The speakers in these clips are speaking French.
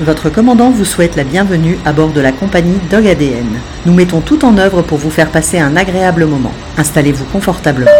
Votre commandant vous souhaite la bienvenue à bord de la compagnie Dog ADN. Nous mettons tout en œuvre pour vous faire passer un agréable moment. Installez-vous confortablement.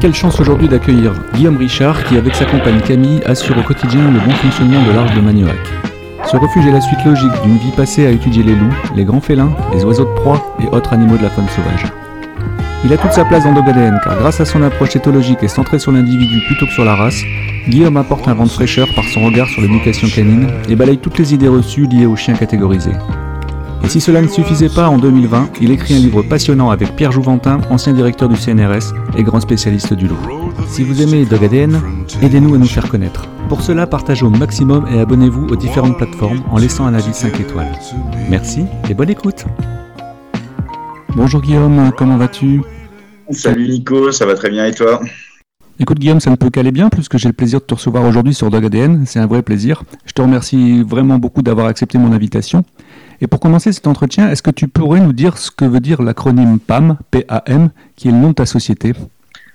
Quelle chance aujourd'hui d'accueillir Guillaume Richard qui, avec sa compagne Camille, assure au quotidien le bon fonctionnement de l'arche de Magnoac. Ce refuge est la suite logique d'une vie passée à étudier les loups, les grands félins, les oiseaux de proie et autres animaux de la faune sauvage. Il a toute sa place dans Dogaden car grâce à son approche éthologique et centrée sur l'individu plutôt que sur la race, Guillaume apporte un vent de fraîcheur par son regard sur l'éducation canine et balaye toutes les idées reçues liées aux chiens catégorisés. Et si cela ne suffisait pas, en 2020, il écrit un livre passionnant avec Pierre Jouventin, ancien directeur du CNRS et grand spécialiste du loup. Si vous aimez Dog ADN, aidez-nous à nous faire connaître. Pour cela, partagez au maximum et abonnez-vous aux différentes plateformes en laissant un avis 5 étoiles. Merci et bonne écoute. Bonjour Guillaume, comment vas-tu? Salut Nico, ça va très bien et toi? Écoute Guillaume, ça ne peut qu'aller bien puisque j'ai le plaisir de te recevoir aujourd'hui sur Dog ADN, c'est un vrai plaisir. Je te remercie vraiment beaucoup d'avoir accepté mon invitation. Et pour commencer cet entretien, est-ce que tu pourrais nous dire ce que veut dire l'acronyme PAM, P-A-M, qui est le nom de ta société?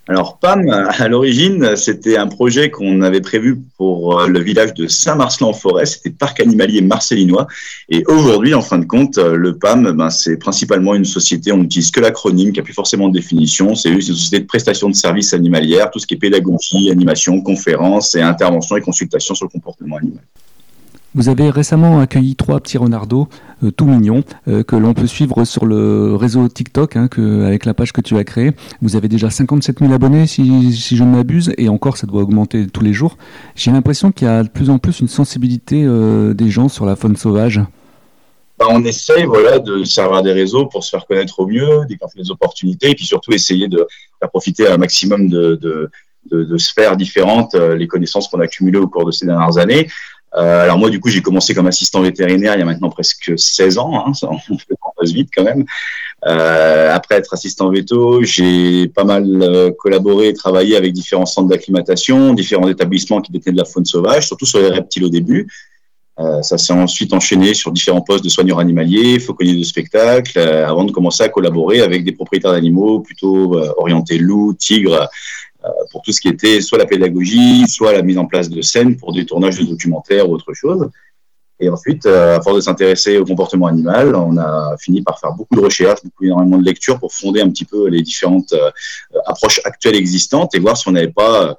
Alors PAM, à l'origine, c'était un projet qu'on avait prévu pour euh, le village de Saint-Marcelin-en-Forêt, c'était parc animalier marcelinois. Et aujourd'hui, en fin de compte, euh, le PAM, ben, c'est principalement une société, on n'utilise que l'acronyme, qui a plus forcément de définition. C'est une société de prestation de services animalières, tout ce qui est pédagogie, animation, conférences et intervention et consultation sur le comportement animal. Vous avez récemment accueilli trois petits renardos euh, tout mignons euh, que l'on peut suivre sur le réseau TikTok hein, avec la page que tu as créée. Vous avez déjà 57 000 abonnés si, je ne m'abuse et encore ça doit augmenter tous les jours. J'ai l'impression qu'il y a de plus en plus une sensibilité euh, des gens sur la faune sauvage. Bah, on essaye voilà, de servir des réseaux pour se faire connaître au mieux, découvrir des opportunités et puis surtout essayer de faire profiter un maximum de, sphères différentes les connaissances qu'on a accumulées au cours de ces dernières années. Euh, alors moi, du coup, j'ai commencé comme assistant vétérinaire il y a maintenant presque 16 ans, hein, ça, on passe vite quand même. Euh, après être assistant veto, j'ai pas mal euh, collaboré et travaillé avec différents centres d'acclimatation, différents établissements qui détenaient de la faune sauvage, surtout sur les reptiles au début. Ça s'est ensuite enchaîné sur différents postes de soigneurs animaliers, fauconniers de spectacle, avant de commencer à collaborer avec des propriétaires d'animaux plutôt orientés loups, tigres, pour tout ce qui était soit la pédagogie, soit la mise en place de scènes pour des tournages de documentaires ou autre chose. Et ensuite, euh, à force de s'intéresser au comportement animal, on a fini par faire beaucoup de recherches, beaucoup énormément de lectures pour fonder un petit peu les différentes euh, approches actuelles existantes et voir si on n'avait pas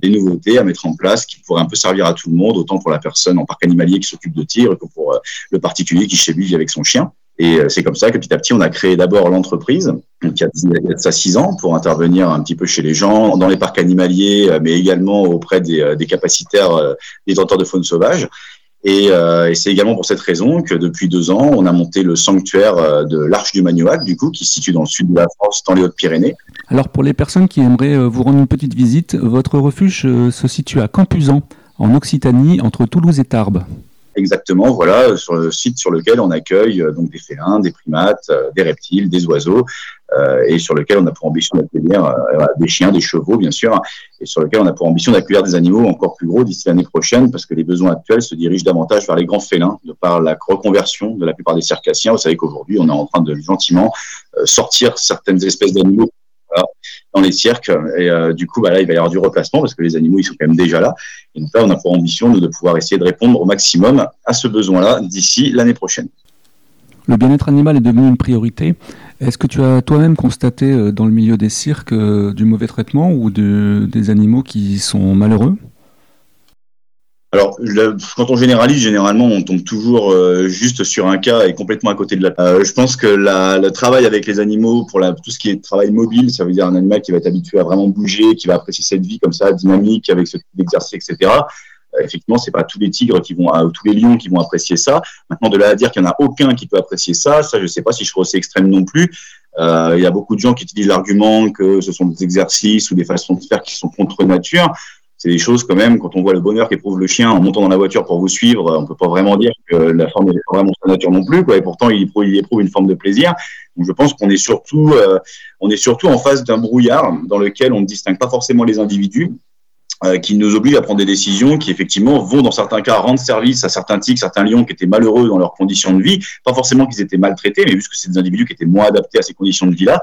des nouveautés à mettre en place qui pourraient un peu servir à tout le monde, autant pour la personne en parc animalier qui s'occupe de tir que pour le particulier qui vit avec son chien. Et euh, c'est comme ça que petit à petit, on a créé d'abord l'entreprise, qui a, ça six ans, pour intervenir un petit peu chez les gens, dans les parcs animaliers, euh, mais également auprès des, euh, capacitaires, des tenteurs de faune sauvage. Et, c'est également pour cette raison que depuis deux ans, on a monté le sanctuaire de l'Arche du Magnoac, du coup, qui se situe dans le sud de la France, dans les Hautes-Pyrénées. Alors pour les personnes qui aimeraient vous rendre une petite visite, votre refuge se situe à Campuzan, en Occitanie, entre Toulouse et Tarbes. Exactement, voilà, sur le site sur lequel on accueille euh, donc des félins, des primates, euh, des reptiles, des oiseaux, euh, et sur lequel on a pour ambition d'accueillir des chiens, des chevaux, bien sûr, et sur lequel on a pour ambition d'accueillir des animaux encore plus gros d'ici l'année prochaine, parce que les besoins actuels se dirigent davantage vers les grands félins, de par la reconversion de la plupart des circassiens. Vous savez qu'aujourd'hui, on est en train de gentiment sortir certaines espèces d'animaux dans les cirques. Et euh, du coup, bah, là, il va y avoir du replacement parce que les animaux, ils sont quand même déjà là. Et donc là, on a pour ambition de, de pouvoir essayer de répondre au maximum à ce besoin-là d'ici l'année prochaine. Le bien-être animal est devenu une priorité. Est-ce que tu as toi-même constaté euh, dans le milieu des cirques euh, du mauvais traitement ou de, des animaux qui sont malheureux? Alors, quand on généralise, généralement, on tombe toujours euh, juste sur un cas et complètement à côté de la. Euh, je pense que le travail avec les animaux, pour tout ce qui est travail mobile, ça veut dire un animal qui va être habitué à vraiment bouger, qui va apprécier cette vie comme ça, dynamique, avec ce type d'exercice, etc. Euh, effectivement, c'est pas tous les tigres qui vont, euh, tous les lions qui vont apprécier ça. Maintenant, de là à dire qu'il y en a aucun qui peut apprécier ça, ça, je sais pas si je trouve aussi extrême non plus. Il y a beaucoup de gens qui utilisent l'argument que ce sont des exercices ou des façons de faire qui sont contre nature c'est des choses quand même, quand on voit le bonheur qu'éprouve le chien en montant dans la voiture pour vous suivre, on peut pas vraiment dire que la forme n'est vraiment sa nature non plus, quoi, et pourtant il éprouve, éprouve une forme de plaisir. Donc je pense qu'on est surtout, euh, on est surtout en face d'un brouillard dans lequel on ne distingue pas forcément les individus. euh, qui nous oblige à prendre des décisions qui effectivement vont dans certains cas rendre service à certains tigres, certains lions qui étaient malheureux dans leurs conditions de vie, pas forcément qu'ils étaient maltraités, mais juste que c'est des individus qui étaient moins adaptés à ces conditions de vie-là.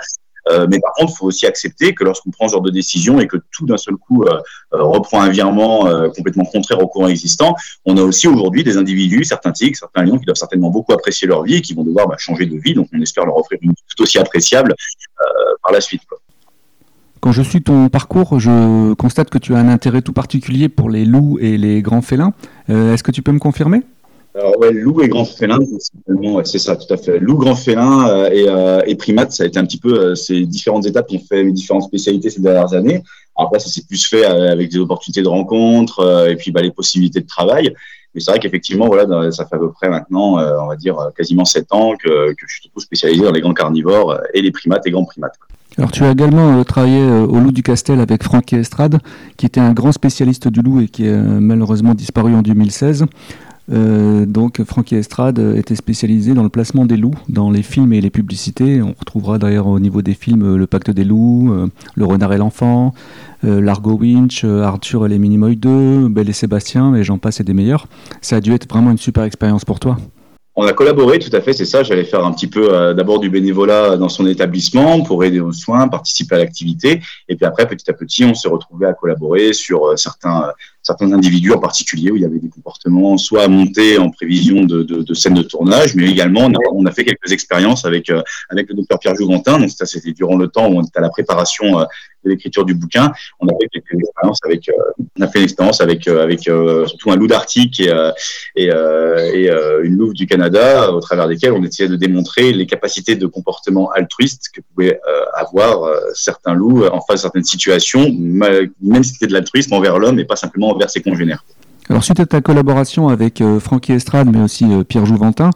Euh, mais par contre, il faut aussi accepter que lorsqu'on prend ce genre de décision et que tout d'un seul coup euh, reprend un virement complètement contraire au courant existant, on a aussi aujourd'hui des individus, certains tigres, certains lions qui doivent certainement beaucoup apprécier leur vie et qui vont devoir bah, changer de vie. Donc on espère leur offrir une vie tout aussi appréciable par la suite. Quand je suis ton parcours, je constate que tu as un intérêt tout particulier pour les loups et les grands félins. Euh, est-ce que tu peux me confirmer? Alors ouais, loup et grand félin, c'est ça, tout à fait. Loup, grand félin euh, et, euh, primate, ça a été un petit peu ces différentes étapes qui ont fait mes différentes spécialités ces dernières années. Après, ça s'est plus fait avec des opportunités de rencontres et puis bah, les possibilités de travail. Mais c'est vrai qu'effectivement, voilà, ça fait à peu près maintenant, on va dire quasiment sept ans que, je suis tout spécialisé dans les grands carnivores et les primates et grands primates. Alors tu as également euh, travaillé euh, au Loup du Castel avec Francky Estrade, qui était un grand spécialiste du loup et qui est euh, malheureusement disparu en 2016. Donc Francky Estrade était spécialisé dans le placement des loups dans les films et les publicités. On retrouvera d'ailleurs au niveau des films Le Pacte des loups, Le Renard et l'enfant, Largo Winch, Arthur et les Minimoy 2, Belle et Sébastien, et j'en passe et des meilleurs. Ça a dû être vraiment une super expérience pour toi. On a collaboré, tout à fait, c'est ça. J'allais faire un petit peu euh, d'abord du bénévolat dans son établissement pour aider aux soins, participer à l'activité. Et puis après, petit à petit, on s'est retrouvé à collaborer sur euh, certains, certains individus en particulier où il y avait des comportements soit montés en prévision de, de, scènes de tournage, mais également on a, fait quelques expériences avec, euh, avec le docteur Pierre Jouventin. Donc ça, c'était durant le temps où on était à la préparation de l'écriture du bouquin. On a fait quelques expériences avec, on a fait une expérience avec, avec surtout un loup d'Arctique et, une louve du Canada au travers desquels on essayait de démontrer les capacités de comportement altruiste que pouvaient euh, avoir euh, certains loups en face de certaines situations, même si c'était de l'altruisme envers l'homme et pas simplement envers ses congénères. Alors suite à ta collaboration avec euh, Francky Estrade, mais aussi Pierre Jouventin,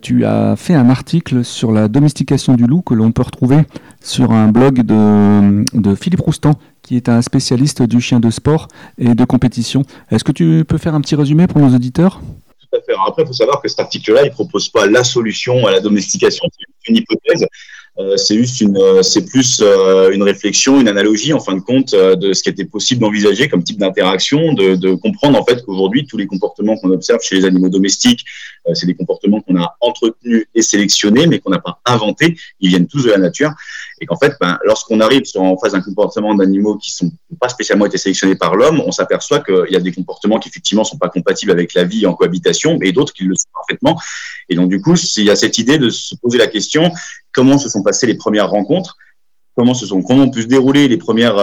tu as fait un article sur la domestication du loup que l'on peut retrouver sur un blog de, de Philippe Roustan, qui est un spécialiste du chien de sport et de compétition. Est-ce que tu peux faire un petit résumé pour nos auditeurs? Après, il faut savoir que cet article-là, il propose pas la solution à la domestication, c'est une hypothèse. Euh, c'est juste une, euh, c'est plus euh, une réflexion, une analogie en fin de compte de ce qui était possible d'envisager comme type d'interaction, de, comprendre en fait qu'aujourd'hui tous les comportements qu'on observe chez les animaux domestiques, c'est des comportements qu'on a entretenus et sélectionnés, mais qu'on n'a pas inventés. Ils viennent tous de la nature, et qu'en fait, ben, lorsqu'on arrive sur, en face d'un comportement d'animaux qui sont pas spécialement été sélectionnés par l'homme, on s'aperçoit qu'il y a des comportements qui effectivement sont pas compatibles avec la vie en cohabitation, et d'autres qui le sont parfaitement. Et donc du coup, il y a cette idée de se poser la question comment se sont passées les premières rencontres, comment se sont comment ont pu se dérouler les premières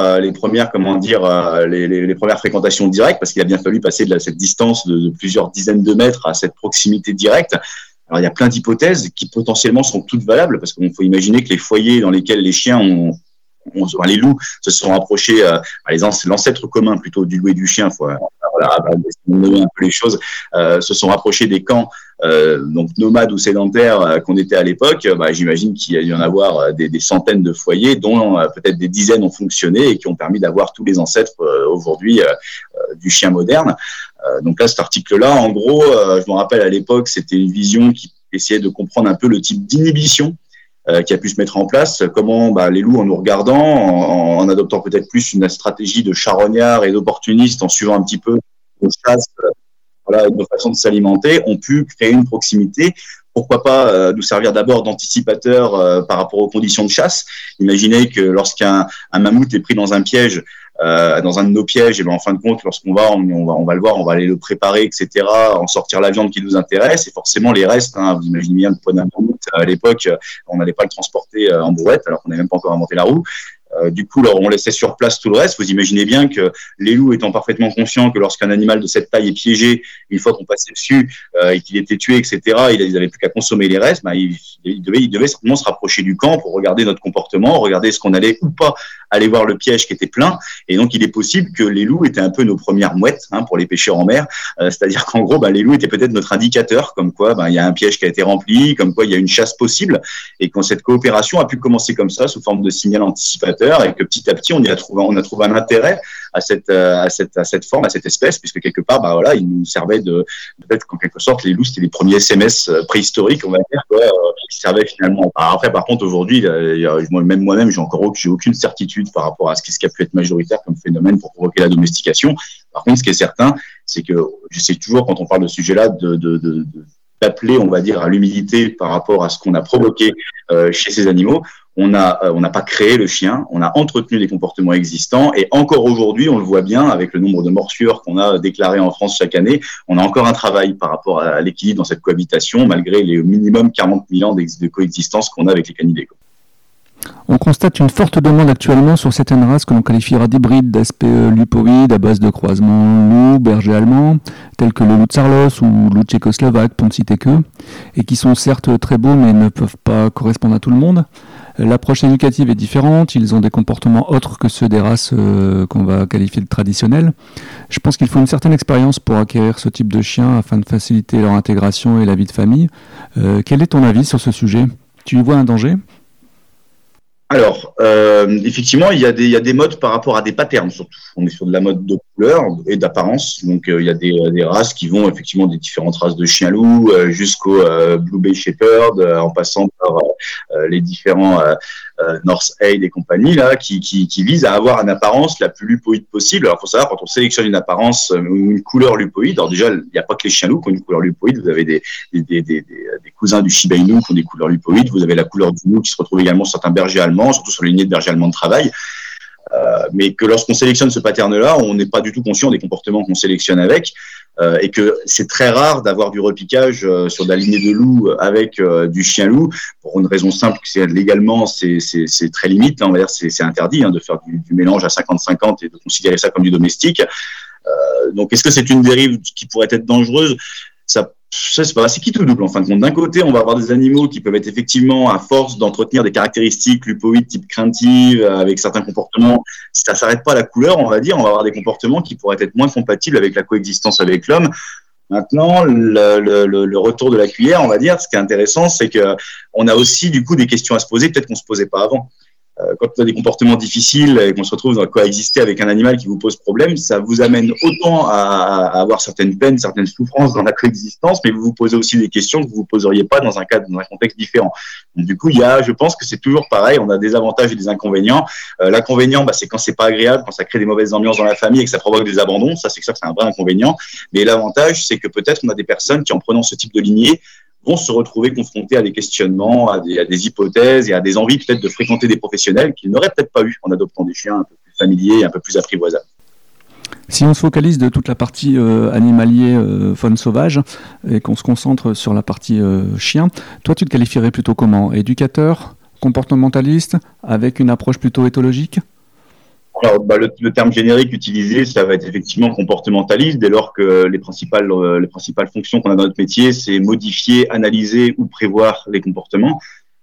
fréquentations directes parce qu'il a bien fallu passer de cette distance de, plusieurs dizaines de mètres à cette proximité directe. Il y a plein d'hypothèses qui potentiellement sont toutes valables parce qu'il faut imaginer que les foyers dans lesquels les chiens ont on, les loups se sont rapprochés, euh, les l'ancêtre commun plutôt du loup et du chien, faut, voilà, nommer un peu les choses, euh, se sont rapprochés des camps euh, donc nomades ou sédentaires euh, qu'on était à l'époque. Bah, J'imagine qu'il y a en avoir euh, des, des centaines de foyers, dont euh, peut-être des dizaines ont fonctionné et qui ont permis d'avoir tous les ancêtres aujourd'hui du chien moderne. donc là, cet article-là, en gros, je me rappelle à l'époque, c'était une vision qui essayait de comprendre un peu le type d'inhibition euh, qui a pu se mettre en place, comment bah, les loups, en nous regardant, en, en adoptant peut-être plus une stratégie de charognard et d'opportuniste, en suivant un petit peu nos chasses, euh, voilà, nos façons de s'alimenter, ont pu créer une proximité. Pourquoi pas euh, nous servir d'abord d'anticipateur euh, par rapport aux conditions de chasse Imaginez que lorsqu'un mammouth est pris dans un piège, euh, dans un de nos pièges, et ben en fin de compte, lorsqu'on va on, va, on va le voir, on va aller le préparer, etc., en sortir la viande qui nous intéresse, et forcément les restes, hein, vous imaginez bien le poids d'un à l'époque, on n'allait pas le transporter euh, en brouette, alors qu'on n'avait même pas encore inventé la roue. Euh, du coup, alors, on laissait sur place tout le reste. Vous imaginez bien que les loups étant parfaitement conscients que lorsqu'un animal de cette taille est piégé, une fois qu'on passait dessus euh, et qu'il était tué, etc., ils n'avaient plus qu'à consommer les restes. Bah, ils, ils, devaient, ils devaient certainement se rapprocher du camp pour regarder notre comportement, regarder ce qu'on allait ou pas aller voir le piège qui était plein. Et donc, il est possible que les loups étaient un peu nos premières mouettes hein, pour les pêcheurs en mer. Euh, C'est-à-dire qu'en gros, bah, les loups étaient peut-être notre indicateur, comme quoi bah, il y a un piège qui a été rempli, comme quoi il y a une chasse possible, et quand cette coopération a pu commencer comme ça, sous forme de signal anticipateur, et que petit à petit, on y a trouvé, on a trouvé un intérêt à cette, euh, à cette, à cette forme, à cette espèce, puisque quelque part, bah, voilà, il nous servait de, peut-être qu'en quelque sorte, les loups, c'était les premiers SMS euh, préhistoriques, on va dire, quoi, qui servait finalement. après, par contre, aujourd'hui, même moi-même, j'ai encore aucune certitude par rapport à ce qui a pu être majoritaire comme phénomène pour provoquer la domestication. Par contre, ce qui est certain, c'est que j'essaie toujours, quand on parle de ce sujet-là, de, d'appeler, on va dire, à l'humilité par rapport à ce qu'on a provoqué euh, chez ces animaux. On n'a euh, on n'a pas créé le chien, on a entretenu des comportements existants et encore aujourd'hui, on le voit bien avec le nombre de morsures qu'on a déclarées en France chaque année, on a encore un travail par rapport à l'équilibre dans cette cohabitation malgré les minimum 40 000 ans de coexistence qu'on a avec les canidés. On constate une forte demande actuellement sur certaines races que l'on qualifiera d'hybrides d'aspect lupoïde à base de croisement loup, berger allemand, tels que le loup de Sarlos ou loup tchécoslovaque, pour ne citer que, et qui sont certes très beaux mais ne peuvent pas correspondre à tout le monde. L'approche éducative est différente, ils ont des comportements autres que ceux des races euh, qu'on va qualifier de traditionnelles. Je pense qu'il faut une certaine expérience pour acquérir ce type de chien afin de faciliter leur intégration et la vie de famille. Euh, quel est ton avis sur ce sujet? Tu y vois un danger? Alors, euh, effectivement, il y, y a des modes par rapport à des patterns, surtout. On est sur de la mode de et d'apparence. Donc, euh, il y a des, des, races qui vont effectivement des différentes races de chiens loups euh, jusqu'au Blue Bay Shepherd, en passant par les différents North Aid et compagnie, là, qui, visent à avoir une apparence la plus lupoïde possible. Alors, faut savoir, quand on sélectionne une apparence ou une couleur lupoïde, alors déjà, il n'y a pas que les chiens loups qui ont une couleur lupoïde. Vous avez des, cousins du Shiba Inu qui ont des couleurs lupoïdes. Vous avez la couleur du loup qui se retrouve également sur certains bergers allemands surtout sur les lignées de berger allemand de travail. Euh, mais que lorsqu'on sélectionne ce pattern-là, on n'est pas du tout conscient des comportements qu'on sélectionne avec, euh, et que c'est très rare d'avoir du repiquage euh, sur de la lignée de loup avec du chien loup, pour une raison simple, que c'est légalement c'est très limite, hein, c'est interdit hein, de faire du, mélange à 50-50 et de considérer ça comme du domestique. donc est-ce que c'est une dérive qui pourrait être dangereuse? C'est pas c'est qui tout double en fin de compte. D'un côté, on va avoir des animaux qui peuvent être effectivement à force d'entretenir des caractéristiques lupoïdes type craintive euh, avec certains comportements. Ça s'arrête pas à la couleur, on va dire. On va avoir des comportements qui pourraient être moins compatibles avec la coexistence avec l'homme. Maintenant, le, le, le, retour de la cuillère, on va dire, ce qui est intéressant, c'est que on a aussi du coup des questions à se poser, peut-être qu'on se posait pas avant. Euh, quand on a des comportements difficiles et qu'on se retrouve à coexister avec un animal qui vous pose problème, ça vous amène autant à, avoir certaines peines, certaines souffrances dans la coexistence, mais vous vous posez aussi des questions que vous vous poseriez pas dans un cadre, dans un contexte différent. Donc, du coup, il y a, je pense que c'est toujours pareil. On a des avantages et des inconvénients. Euh, L'inconvénient, bah, c'est quand c'est pas agréable, quand ça crée des mauvaises ambiances dans la famille et que ça provoque des abandons. Ça, c'est ça, c'est un vrai inconvénient. Mais l'avantage, c'est que peut-être on a des personnes qui, en prenant ce type de lignée, vont se retrouver confrontés à des questionnements, à des, hypothèses et à des envies peut-être de fréquenter des professionnels qu'ils n'auraient peut-être pas eu en adoptant des chiens un peu plus familiers et un peu plus apprivoisables. Si on se focalise de toute la partie euh, animalier, euh, faune sauvage, et qu'on se concentre sur la partie euh, chien, toi tu te qualifierais plutôt comment? Éducateur? Comportementaliste? Avec une approche plutôt éthologique? Alors, bah, le, terme générique utilisé, ça va être effectivement comportementaliste, dès lors que les principales, euh, les principales fonctions qu'on a dans notre métier, c'est modifier, analyser ou prévoir les comportements.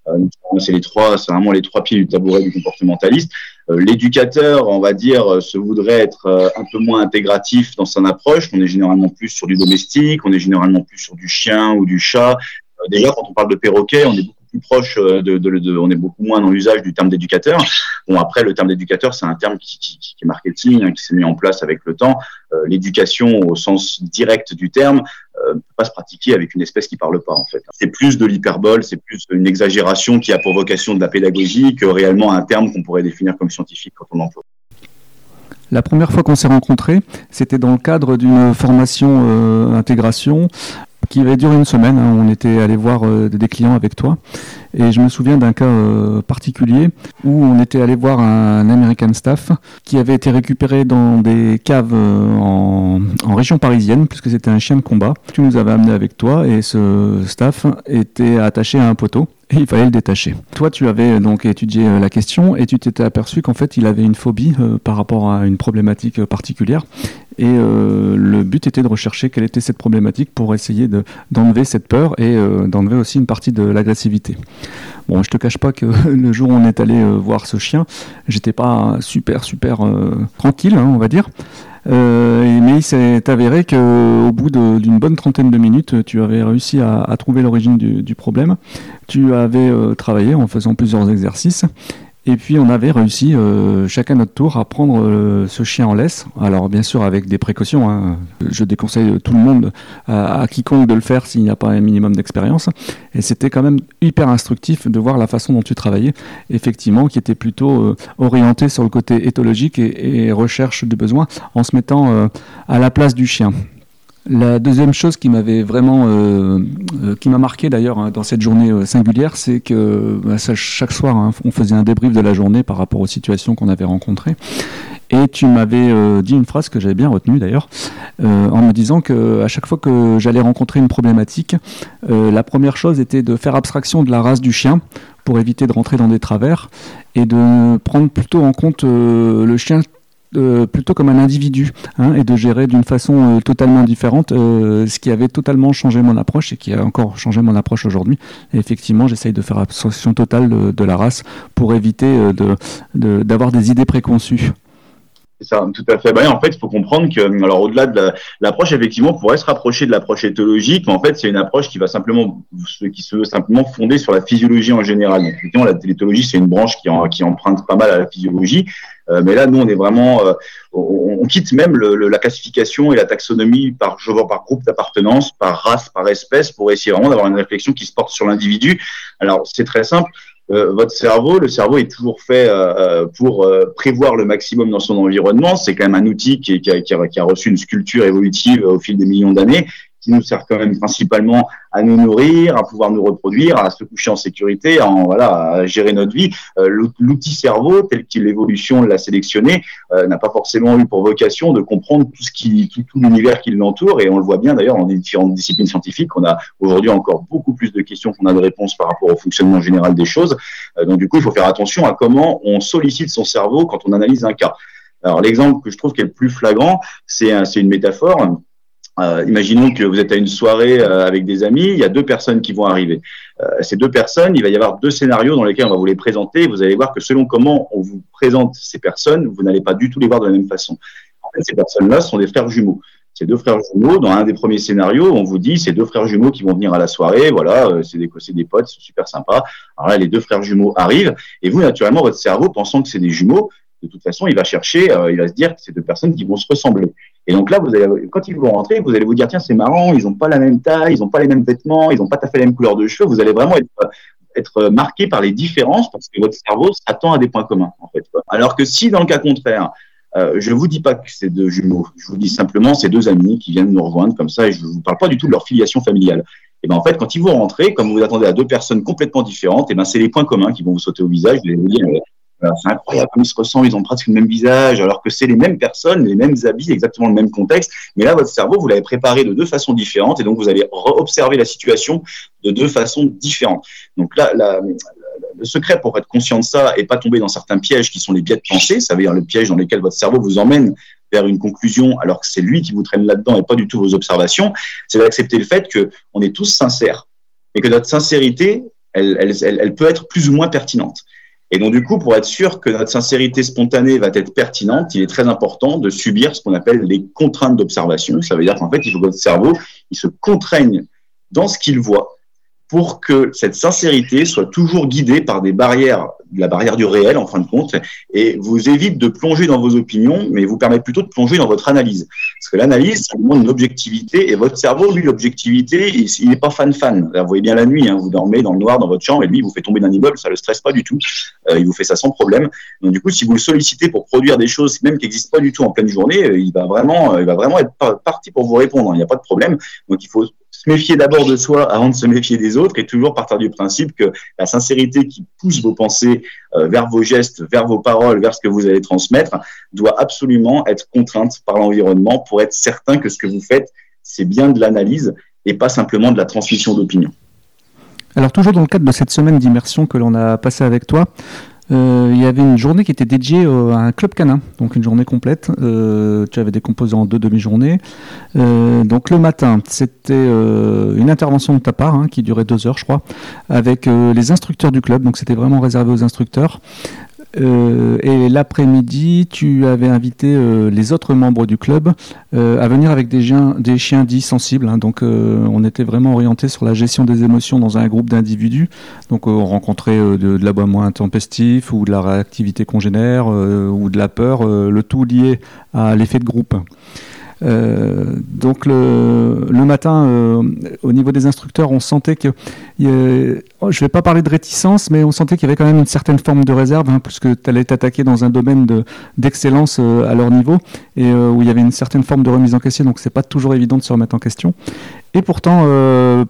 Euh, c'est les trois, c'est vraiment les trois pieds du tabouret du comportementaliste. Euh, l'éducateur, on va dire, se voudrait être un peu moins intégratif dans son approche. On est généralement plus sur du domestique, on est généralement plus sur du chien ou du chat. déjà, quand on parle de perroquet, on est beaucoup plus proche euh, de, de, on est beaucoup moins dans l'usage du terme d'éducateur. Bon, après, le terme d'éducateur, c'est un terme qui, qui, qui est marketing, hein, qui s'est mis en place avec le temps. Euh, l'éducation, au sens direct du terme, euh, ne peut pas se pratiquer avec une espèce qui parle pas, en fait. C'est plus de l'hyperbole, c'est plus une exagération qui a pour vocation de la pédagogie que réellement un terme qu'on pourrait définir comme scientifique quand on l'emploie. La première fois qu'on s'est rencontrés, c'était dans le cadre d'une formation intégration qui avait duré une semaine. Hein. On était allé voir euh, des clients avec toi. Et je me souviens d'un cas euh, particulier où on était allé voir un American staff qui avait été récupéré dans des caves euh, en, en région parisienne, puisque c'était un chien de combat. Tu nous avais amené avec toi et ce staff était attaché à un poteau il fallait le détacher. Toi, tu avais donc étudié la question et tu t'étais aperçu qu'en fait, il avait une phobie par rapport à une problématique particulière. Et euh, le but était de rechercher quelle était cette problématique pour essayer d'enlever cette peur et euh, d'enlever aussi une partie de l'agressivité. Bon, je te cache pas que le jour où on est allé euh, voir ce chien, j'étais pas super super tranquille, hein, on va dire. Mais il s'est avéré qu'au bout d'une bonne trentaine de minutes, tu avais réussi à, trouver l'origine du, du, problème. Tu avais travaillé en faisant plusieurs exercices Et puis on avait réussi euh, chacun notre tour à prendre euh, ce chien en laisse. Alors bien sûr avec des précautions. Hein. Je déconseille tout le monde à, quiconque de le faire s'il n'y a pas un minimum d'expérience. Et c'était quand même hyper instructif de voir la façon dont tu travaillais, effectivement, qui était plutôt euh, orienté sur le côté éthologique et, et, recherche de besoins, en se mettant à la place du chien. La deuxième chose qui m'avait vraiment, euh, euh, qui m'a marqué d'ailleurs hein, dans cette journée euh, singulière, c'est que bah, chaque soir, hein, on faisait un débrief de la journée par rapport aux situations qu'on avait rencontrées. Et tu m'avais dit une phrase que j'avais bien retenue d'ailleurs, en me disant que à chaque fois que j'allais rencontrer une problématique, la première chose était de faire abstraction de la race du chien pour éviter de rentrer dans des travers et de prendre plutôt en compte le chien euh, plutôt comme un individu hein, et de gérer d'une façon euh, totalement différente, euh, ce qui avait totalement changé mon approche et qui a encore changé mon approche aujourd'hui. Effectivement, j'essaye de faire abstraction totale de, la race pour éviter d'avoir de, des idées préconçues. Ça, tout à fait. Bah, en fait, il faut comprendre que, alors au-delà de l'approche, effectivement, pourrait se rapprocher de l'approche éthologique, mais en fait, c'est une approche qui va simplement, qui se veut simplement fonder sur la physiologie en général. Donc, effectivement, la télétologie, c'est une branche qui, en, qui emprunte pas mal à la physiologie, mais là, nous, on est vraiment, euh, on, quitte même la classification et la taxonomie par, vois, par groupe d'appartenance, par race, par espèce, pour essayer vraiment d'avoir une réflexion qui se porte sur l'individu. Alors, c'est très simple. Euh, votre cerveau, le cerveau est toujours fait euh, pour euh, prévoir le maximum dans son environnement. C'est quand même un outil qui, a, qui, a, reçu une sculpture évolutive au fil des millions d'années qui nous sert quand même principalement à nous nourrir, à pouvoir nous reproduire, à se coucher en sécurité, en voilà, à gérer notre vie. Euh, l'outil cerveau, tel qu'il l'évolution l'a sélectionné, euh, n'a pas forcément eu pour vocation de comprendre tout ce qui, tout, l'univers qui l'entoure, et on le voit bien d'ailleurs dans les différentes disciplines scientifiques. On a aujourd'hui encore beaucoup plus de questions qu'on a de réponses par rapport au fonctionnement général des choses. Euh, donc du coup, il faut faire attention à comment on sollicite son cerveau quand on analyse un cas. Alors l'exemple que je trouve qui est le plus flagrant, c'est une métaphore euh, imaginons que vous êtes à une soirée euh, avec des amis, il y a deux personnes qui vont arriver. Euh, ces deux personnes, il va y avoir deux scénarios dans lesquels on va vous les présenter. Vous allez voir que selon comment on vous présente ces personnes, vous n'allez pas du tout les voir de la même façon. Ces personnes-là sont des frères jumeaux. Ces deux frères jumeaux, dans un des premiers scénarios, on vous dit ces deux frères jumeaux qui vont venir à la soirée, voilà, c'est des, des potes, c'est super sympa. Alors là, les deux frères jumeaux arrivent, et vous, naturellement, votre cerveau, pensant que c'est des jumeaux, de toute façon, il va chercher, il va se dire que c'est deux personnes qui vont se ressembler. Et donc là, quand ils vont rentrer, vous allez vous dire, tiens, c'est marrant, ils n'ont pas la même taille, ils n'ont pas les mêmes vêtements, ils n'ont pas tout à fait la même couleur de cheveux. Vous allez vraiment être, marqué par les différences parce que votre cerveau s'attend à des points communs, en fait. Alors que si, dans le cas contraire, euh, je vous dis pas que c'est deux jumeaux, je vous dis simplement c'est deux amis qui viennent nous rejoindre comme ça et je ne vous parle pas du tout de leur filiation familiale. Et ben en fait, quand ils vont rentrer, comme vous attendez à deux personnes complètement différentes, et ben c'est les points communs qui vont vous sauter au visage. C'est incroyable comme ils se ressemblent, ils ont presque le même visage, alors que c'est les mêmes personnes, les mêmes habits, exactement le même contexte. Mais là, votre cerveau, vous l'avez préparé de deux façons différentes, et donc vous allez observer la situation de deux façons différentes. Donc là, le secret pour être conscient de ça et pas tomber dans certains pièges qui sont les biais de pensée, ça veut dire le piège dans lequel votre cerveau vous emmène vers une conclusion alors que c'est lui qui vous traîne là-dedans et pas du tout vos observations, c'est d'accepter le fait qu'on est tous sincères et que notre sincérité, elle, elle peut être plus ou moins pertinente. Et donc, du coup, pour être sûr que notre sincérité spontanée va être pertinente, il est très important de subir ce qu'on appelle les contraintes d'observation. Ça veut dire qu'en fait, il faut que votre cerveau, se contraigne dans ce qu'il voit pour que cette sincérité soit toujours guidée par des barrières, la barrière du réel en fin de compte, et vous évite de plonger dans vos opinions, mais vous permet plutôt de plonger dans votre analyse. Parce que l'analyse, ça demande une objectivité, et votre cerveau, lui, l'objectivité, il n'est pas fan-fan. Vous voyez bien la nuit, hein, vous dormez dans le noir dans votre chambre, et lui, il vous fait tomber d'un immeuble, ça le stresse pas du tout. Euh, il vous fait ça sans problème. Donc du coup, si vous le sollicitez pour produire des choses, même qui n'existent pas du tout en pleine journée, euh, il va vraiment, il va vraiment être parti pour vous répondre. Il n'y a pas de problème. Donc il faut se méfier d'abord de soi avant de se méfier des autres et toujours partir du principe que la sincérité qui pousse vos pensées euh, vers vos gestes, vers vos paroles, vers ce que vous allez transmettre, doit absolument être contrainte par l'environnement pour être certain que ce que vous faites, c'est bien de l'analyse et pas simplement de la transmission d'opinion. Alors toujours dans le cadre de cette semaine d'immersion que l'on a passée avec toi, il y avait une journée qui était dédiée à un club canin, donc une journée complète. Euh, tu avais décomposé en deux demi-journées. Euh, donc le matin, c'était une intervention de ta part hein, qui durait deux heures, je crois, avec les instructeurs du club. Donc c'était vraiment réservé aux instructeurs. Euh, et l'après-midi, tu avais invité euh, les autres membres du club euh, à venir avec des chiens, des chiens dits sensibles. Hein. donc, on était vraiment orienté sur la gestion des émotions dans un groupe d'individus. Donc, on rencontrait de, de l'aboiement intempestif ou de la réactivité congénère ou de la peur, le tout lié à l'effet de groupe. Euh, donc le, matin, euh, au niveau des instructeurs, on sentait que, je ne vais pas parler de réticence, mais on sentait qu'il y avait quand même une certaine forme de réserve, hein, puisque tu allais t'attaquer dans un domaine d'excellence euh, à leur niveau, et où il y avait une certaine forme de remise en question, donc c'est pas toujours évident de se remettre en question. Et pourtant,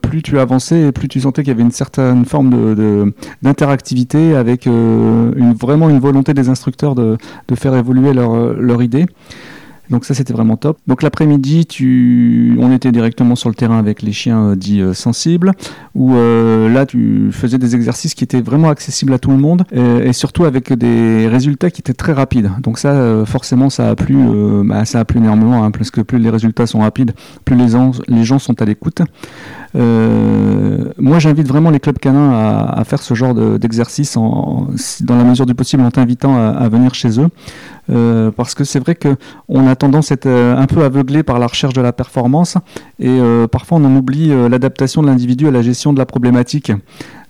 plus tu avançais, plus tu sentais qu'il y avait une certaine forme d'interactivité avec vraiment une volonté des instructeurs de, faire évoluer leur idée. Donc ça, c'était vraiment top. Donc l'après-midi, tu... on était directement sur le terrain avec les chiens euh, dits euh, sensibles, où euh, là, tu faisais des exercices qui étaient vraiment accessibles à tout le monde, et, surtout avec des résultats qui étaient très rapides. Donc ça, forcément, ça a plu, bah, ça a plu énormément, hein, parce que plus les résultats sont rapides, plus les, les gens sont à l'écoute. Moi, j'invite vraiment les clubs canins à, faire ce genre d'exercice dans la mesure du possible en t'invitant à, venir chez eux. Euh, parce que c'est vrai qu'on a tendance à être euh, un peu aveuglé par la recherche de la performance et euh, parfois on en oublie l'adaptation de l'individu à la gestion de la problématique.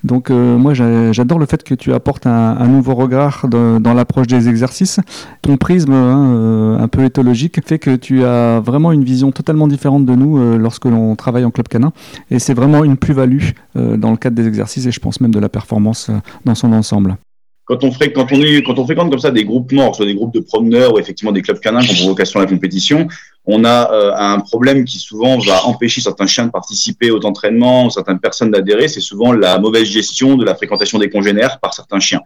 Donc moi j'adore le fait que tu apportes un, nouveau regard dans l'approche des exercices. Ton prisme hein, un peu éthologique fait que tu as vraiment une vision totalement différente de nous lorsque l'on travaille en club canin. Et c'est vraiment une plus-value dans le cadre des exercices et je pense même de la performance dans son ensemble quand on, quand, on est, quand on fréquente comme ça des groupements, soit des groupes de promeneurs ou effectivement des clubs canins qui ont vocation à la compétition, on a euh, un problème qui souvent va empêcher certains chiens de participer aux entraînements, certaines personnes d'adhérer, c'est souvent la mauvaise gestion de la fréquentation des congénères par certains chiens.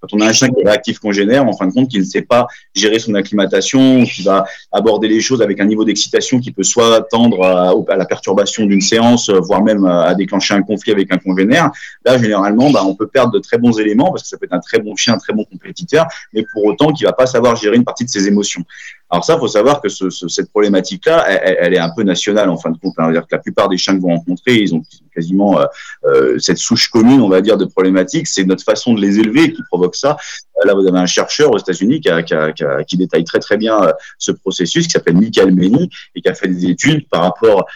Quand on a un chien qui est réactif congénère, en fin de compte, qui ne sait pas gérer son acclimatation, qui va aborder les choses avec un niveau d'excitation qui peut soit tendre à, la perturbation d'une séance, voire même à déclencher un conflit avec un congénère, là, généralement, bah, on peut perdre de très bons éléments parce que ça peut être un très bon chien, un très bon compétiteur, mais pour autant qui va pas savoir gérer une partie de ses émotions. Alors ça, faut savoir que ce, cette problématique-là, elle, elle, est un peu nationale en fin de compte. Hein. -dire que la plupart des chiens que vous rencontrez, ils ont quasiment euh, euh, cette souche commune, on va dire, de problématiques. C'est notre façon de les élever qui provoque ça. Euh, là, vous avez un chercheur aux États-Unis qui, qui, qui, détaille très très bien euh, ce processus, qui s'appelle Michael Meni, et qui a fait des études par rapport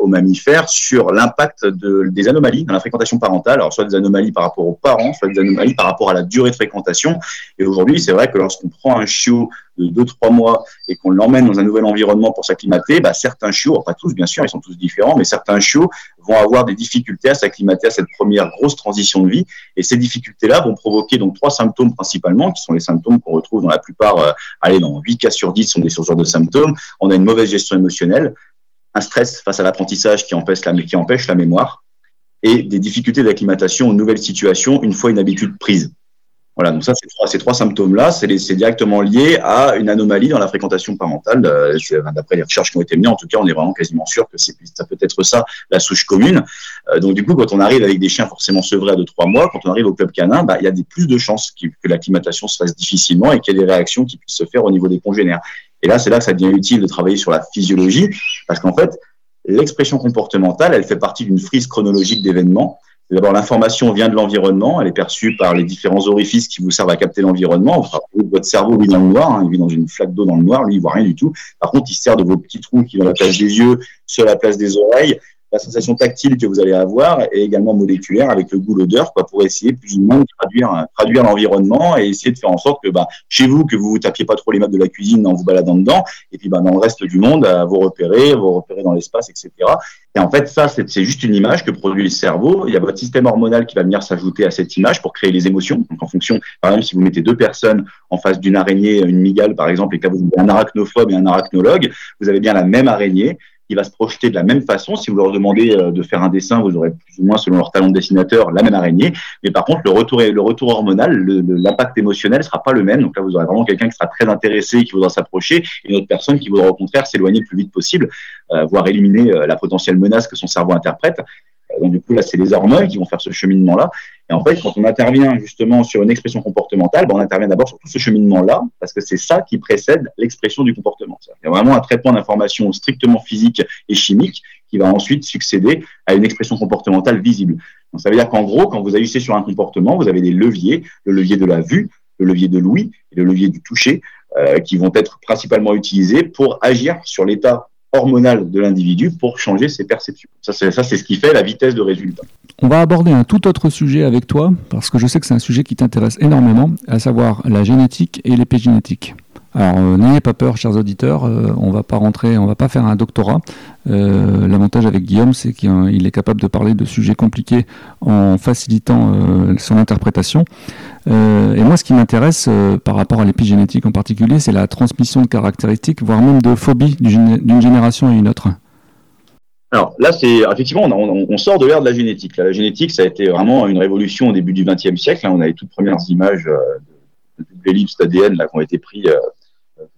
aux mammifères sur l'impact de, des anomalies dans la fréquentation parentale. Alors, soit des anomalies par rapport aux parents, soit des anomalies par rapport à la durée de fréquentation. Et aujourd'hui, c'est vrai que lorsqu'on prend un chiot de 2-3 mois et qu'on l'emmène dans un nouvel environnement pour s'acclimater, bah, certains chiots, pas tous bien sûr, ils sont tous différents, mais certains chiots vont avoir des difficultés à s'acclimater à cette première grosse transition de vie. Et ces difficultés-là vont provoquer donc trois symptômes principalement, qui sont les symptômes qu'on retrouve dans la plupart, euh, allez, dans 8 cas sur 10 sont des sources de symptômes. On a une mauvaise gestion émotionnelle, un stress face à l'apprentissage qui empêche la, qui empêche la mémoire, et des difficultés d'acclimatation aux nouvelles situations une fois une habitude prise. Voilà, donc ça, ces trois, ces trois symptômes-là, c'est directement lié à une anomalie dans la fréquentation parentale. Euh, d'après les recherches qui ont été menées, en tout cas, on est vraiment quasiment sûr que ça peut être ça, la souche commune. Euh, donc du coup, quand on arrive avec des chiens forcément sevrés à 2-3 mois, quand on arrive au club canin, bah, il y a des, plus de chances que, que l'acclimatation se fasse difficilement et qu'il y ait des réactions qui puissent se faire au niveau des congénères. Et là, c'est là que ça devient utile de travailler sur la physiologie, parce qu'en fait, l'expression comportementale, elle fait partie d'une frise chronologique d'événements D'abord, l'information vient de l'environnement, elle est perçue par les différents orifices qui vous servent à capter l'environnement. Votre cerveau vit dans le noir, hein, il vit dans une flaque d'eau dans le noir, lui il voit rien du tout. Par contre, il sert de vos petits trous qui vont à la place des yeux, sur la place des oreilles, la sensation tactile que vous allez avoir est également moléculaire avec le goût, l'odeur, quoi, pour essayer plus ou moins de traduire, traduire l'environnement et essayer de faire en sorte que, bah, chez vous, que vous vous tapiez pas trop les meubles de la cuisine en vous baladant dedans, et puis, bah, dans le reste du monde, vous repérer, vous repérer dans l'espace, etc. Et en fait, ça, c'est juste une image que produit le cerveau. Il y a votre système hormonal qui va venir s'ajouter à cette image pour créer les émotions. Donc, en fonction, par exemple, si vous mettez deux personnes en face d'une araignée, une migale, par exemple, et que vous avez un arachnophobe et un arachnologue, vous avez bien la même araignée il va se projeter de la même façon. Si vous leur demandez euh, de faire un dessin, vous aurez plus ou moins, selon leur talent de dessinateur, la même araignée. Mais par contre, le retour, le retour hormonal, l'impact émotionnel sera pas le même. Donc là, vous aurez vraiment quelqu'un qui sera très intéressé, qui voudra s'approcher, et une autre personne qui voudra au contraire s'éloigner le plus vite possible, euh, voire éliminer euh, la potentielle menace que son cerveau interprète. Donc du coup, là, c'est les hormones qui vont faire ce cheminement-là. Et en fait, quand on intervient justement sur une expression comportementale, ben, on intervient d'abord sur tout ce cheminement-là, parce que c'est ça qui précède l'expression du comportement. Il y a vraiment un traitement d'information strictement physique et chimique qui va ensuite succéder à une expression comportementale visible. Donc ça veut dire qu'en gros, quand vous agissez sur un comportement, vous avez des leviers, le levier de la vue, le levier de l'ouïe et le levier du toucher, qui vont être principalement utilisés pour agir sur l'état hormonal de l'individu pour changer ses perceptions. C'est, ça, c'est ce qui fait la vitesse de résultat. On va aborder un tout autre sujet avec toi, parce que je sais que c'est un sujet qui t'intéresse énormément, à savoir la génétique et l'épigénétique. Alors euh, n'ayez pas peur, chers auditeurs, euh, on va pas rentrer, on va pas faire un doctorat. Euh, l'avantage avec Guillaume, c'est qu'il est capable de parler de sujets compliqués en facilitant son interprétation. et moi, ce qui m'intéresse par rapport à l'épigénétique en particulier, c'est la transmission de caractéristiques, voire même de phobies d'une génération à une autre. Alors là, c'est effectivement, on, sort de l'ère de la génétique. la génétique, ça a été vraiment une révolution au début du XXe siècle. Là, on a les toutes premières images de, l'ellipse d'ADN qui ont été prises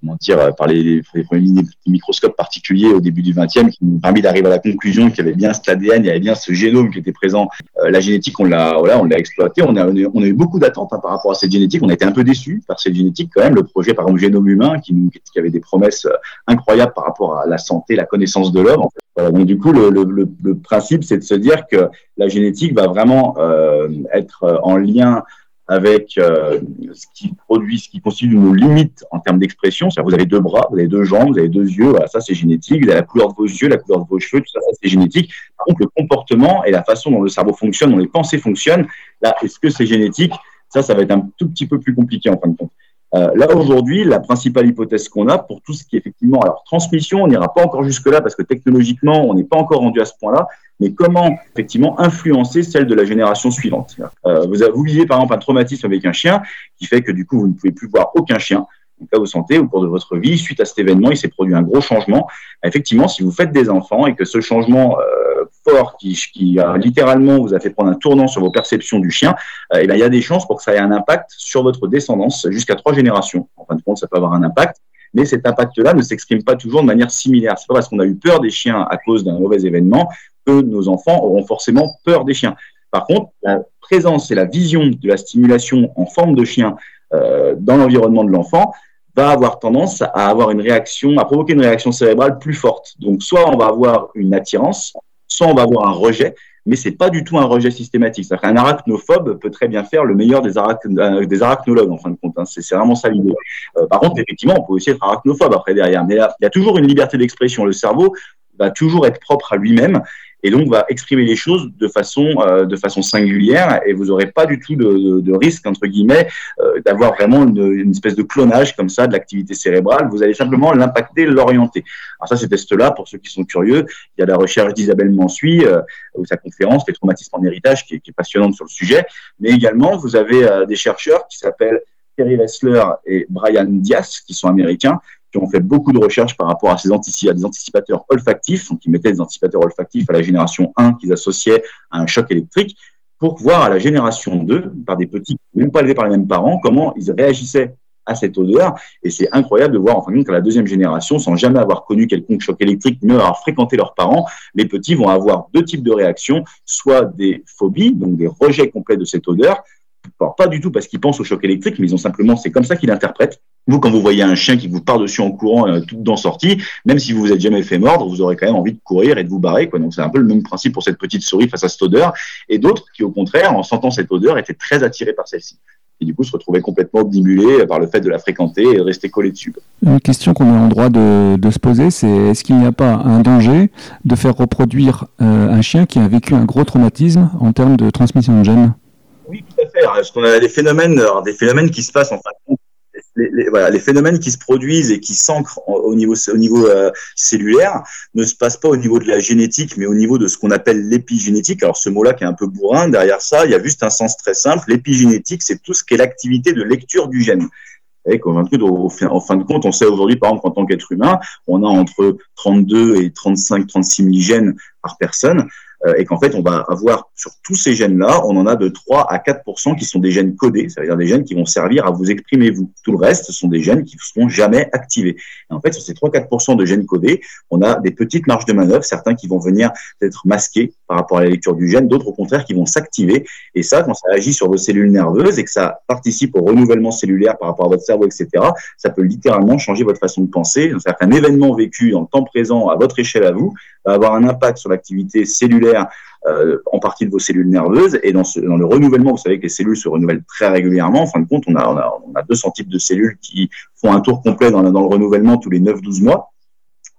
comment dire, euh, par les, premiers microscopes particuliers au début du XXe qui nous ont permis d'arriver à la conclusion qu'il y avait bien cet ADN, il y avait bien ce génome qui était présent. Euh, la génétique, on l'a, voilà, on l'a exploité. On a, eu beaucoup d'attentes hein, par rapport à cette génétique. On a été un peu déçus par cette génétique quand même. Le projet, par exemple, génome humain, qui, avait des promesses euh, incroyables par rapport à la santé, la connaissance de l'homme. donc du coup, le, principe, c'est de se dire que la génétique va vraiment euh, être en lien avec euh, ce qui produit, ce qui constitue nos limites en termes d'expression. Vous avez deux bras, vous avez deux jambes, vous avez deux yeux, ça c'est génétique. Vous avez la couleur de vos yeux, la couleur de vos cheveux, tout ça, ça c'est génétique. Par contre, le comportement et la façon dont le cerveau fonctionne, dont les pensées fonctionnent, là, est-ce que c'est génétique? Ça, ça va être un tout petit peu plus compliqué en fin de compte. Euh, là aujourd'hui, la principale hypothèse qu'on a pour tout ce qui est effectivement, alors transmission, on n'ira pas encore jusque là parce que technologiquement, on n'est pas encore rendu à ce point-là, mais comment effectivement influencer celle de la génération suivante? Euh, vous, vous vivez par exemple un traumatisme avec un chien qui fait que du coup vous ne pouvez plus voir aucun chien. Donc là, vous sentez au cours de votre vie, suite à cet événement, il s'est produit un gros changement. Effectivement, si vous faites des enfants et que ce changement euh, fort qui, qui littéralement vous a fait prendre un tournant sur vos perceptions du chien, euh, eh bien, il y a des chances pour que ça ait un impact sur votre descendance jusqu'à trois générations. En fin de compte, ça peut avoir un impact mais cet impact-là ne s'exprime pas toujours de manière similaire. C'est pas parce qu'on a eu peur des chiens à cause d'un mauvais événement que nos enfants auront forcément peur des chiens. Par contre, la présence et la vision de la stimulation en forme de chien euh, dans l'environnement de l'enfant va avoir tendance à avoir une réaction, à provoquer une réaction cérébrale plus forte. Donc, soit on va avoir une attirance, soit on avoir un rejet, mais c'est pas du tout un rejet systématique. Qu'un arachnophobe peut très bien faire le meilleur des, euh, arachnologues, en fin de compte. Hein. C'est vraiment ça l'idée. Euh, par contre, effectivement, on peut aussi être arachnophobe après derrière. Mais il y a toujours une liberté d'expression. Le cerveau va toujours être propre à lui-même et donc va exprimer les choses de façon euh, de façon singulière et vous n'aurez pas du tout de, de, risque entre guillemets euh, d'avoir vraiment une, une, espèce de clonage comme ça de l'activité cérébrale. Vous allez simplement l'impacter, l'orienter. Alors ça, ces tests-là, pour ceux qui sont curieux, il y a la recherche d'Isabelle Mansuy euh, ou sa conférence les traumatismes en héritage qui est, qui est, passionnante sur le sujet, mais également vous avez euh, des chercheurs qui s'appellent Terry Wessler et Brian Diaz, qui sont américains, qui ont fait beaucoup de recherches par rapport à, ces des anticipateurs olfactifs, donc ils mettaient des anticipateurs olfactifs à la génération 1 qu'ils associaient à un choc électrique, pour voir à la génération 2, par des petits, même pas élevés par les mêmes parents, comment ils réagissaient à cette odeur. Et c'est incroyable de voir, en fin qu'à la deuxième génération, sans jamais avoir connu quelconque choc électrique, ni avoir fréquenté leurs parents, les petits vont avoir deux types de réactions, soit des phobies, donc des rejets complets de cette odeur, pas du tout parce qu'ils pensent au choc électrique, mais ils ont simplement, c'est comme ça qu'ils l'interprètent. Vous, quand vous voyez un chien qui vous part dessus en courant, euh, tout dans sortie, même si vous vous êtes jamais fait mordre, vous aurez quand même envie de courir et de vous barrer. Quoi. Donc c'est un peu le même principe pour cette petite souris face à cette odeur. Et d'autres qui, au contraire, en sentant cette odeur, étaient très attirés par celle-ci. Et du coup, se retrouvaient complètement obnubilés par le fait de la fréquenter et de rester collés dessus. Une question qu'on est en droit de, de se poser, c'est est-ce qu'il n'y a pas un danger de faire reproduire euh, un chien qui a vécu un gros traumatisme en termes de transmission de gènes? Oui, tout à fait. Parce qu'on a des phénomènes, des phénomènes qui se passent en fin les, phénomènes qui se produisent et qui s'ancrent au niveau, au niveau euh, cellulaire ne se passent pas au niveau de la génétique, mais au niveau de ce qu'on appelle l'épigénétique. Alors ce mot-là qui est un peu bourrin, derrière ça, il y a juste un sens très simple. L'épigénétique, c'est tout ce qui est l'activité de lecture du gène. Et fin, en fin de compte, on sait aujourd'hui, par exemple, qu'en tant qu'être humain, on a entre 32 et 35, 36 000 gènes par personne. Euh, et qu'en fait, on va avoir sur tous ces gènes-là, on en a de 3 à 4 qui sont des gènes codés, c'est-à-dire des gènes qui vont servir à vous exprimer vous. Tout le reste, ce sont des gènes qui ne seront jamais activés. Et en fait, sur ces 3-4 de gènes codés, on a des petites marges de manœuvre, certains qui vont venir être masqués par rapport à la lecture du gène, d'autres au contraire qui vont s'activer. Et ça, quand ça agit sur vos cellules nerveuses et que ça participe au renouvellement cellulaire par rapport à votre cerveau, etc., ça peut littéralement changer votre façon de penser. C'est-à-dire qu'un événement vécu dans le temps présent à votre échelle à vous va avoir un impact sur l'activité cellulaire en partie de vos cellules nerveuses. Et dans, le renouvellement, vous savez que les cellules se renouvellent très régulièrement. En fin de compte, on a, on a, on a 200 types de cellules qui font un tour complet dans, dans le renouvellement tous les 9-12 mois.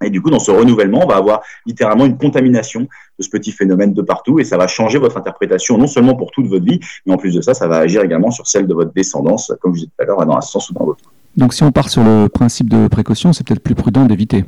Et du coup, dans ce renouvellement, on va avoir littéralement une contamination de ce petit phénomène de partout et ça va changer votre interprétation, non seulement pour toute votre vie, mais en plus de ça, ça va agir également sur celle de votre descendance, comme je disais tout à l'heure, dans un sens ou dans l'autre. Donc si on part sur le principe de précaution, c'est peut-être plus prudent d'éviter.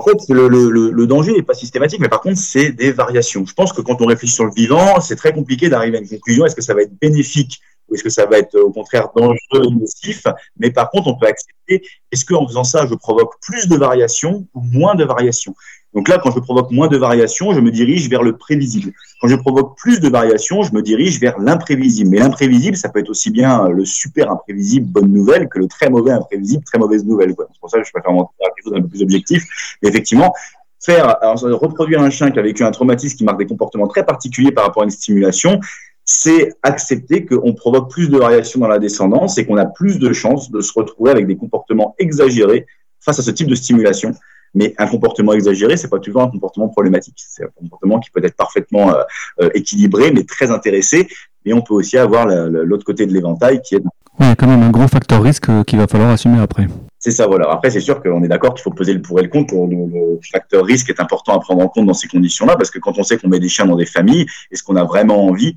En fait, le, danger n'est pas systématique, mais par contre, c'est des variations. Je pense que quand on réfléchit sur le vivant, c'est très compliqué d'arriver à une conclusion. Est-ce que ça va être bénéfique ou est-ce que ça va être au contraire dangereux nocif Mais par contre, on peut accepter, est-ce qu'en faisant ça, je provoque plus de variations ou moins de variations? Donc là, quand je provoque moins de variations, je me dirige vers le prévisible. Quand je provoque plus de variations, je me dirige vers l'imprévisible. Mais l'imprévisible, ça peut être aussi bien le super imprévisible, bonne nouvelle, que le très mauvais imprévisible, très mauvaise nouvelle. C'est pour ça que je préfère faire quelque chose d'un peu plus objectif. Mais effectivement, faire reproduire un chien qui a vécu un traumatisme qui marque des comportements très particuliers par rapport à une stimulation, c'est accepter qu'on provoque plus de variations dans la descendance et qu'on a plus de chances de se retrouver avec des comportements exagérés face à ce type de stimulation. Mais un comportement exagéré, c'est pas toujours un comportement problématique. C'est un comportement qui peut être parfaitement euh, euh, équilibré, mais très intéressé. Mais on peut aussi avoir l'autre côté de l'éventail qui est. Oui, il y a quand même un gros facteur risque euh, qu'il va falloir assumer après. C'est ça, voilà. Après, c'est sûr qu'on est d'accord qu'il faut peser le pour et le contre. Le, facteur risque est important à prendre en compte dans ces conditions-là, parce que quand on sait qu'on met des chiens dans des familles, est-ce qu'on a vraiment envie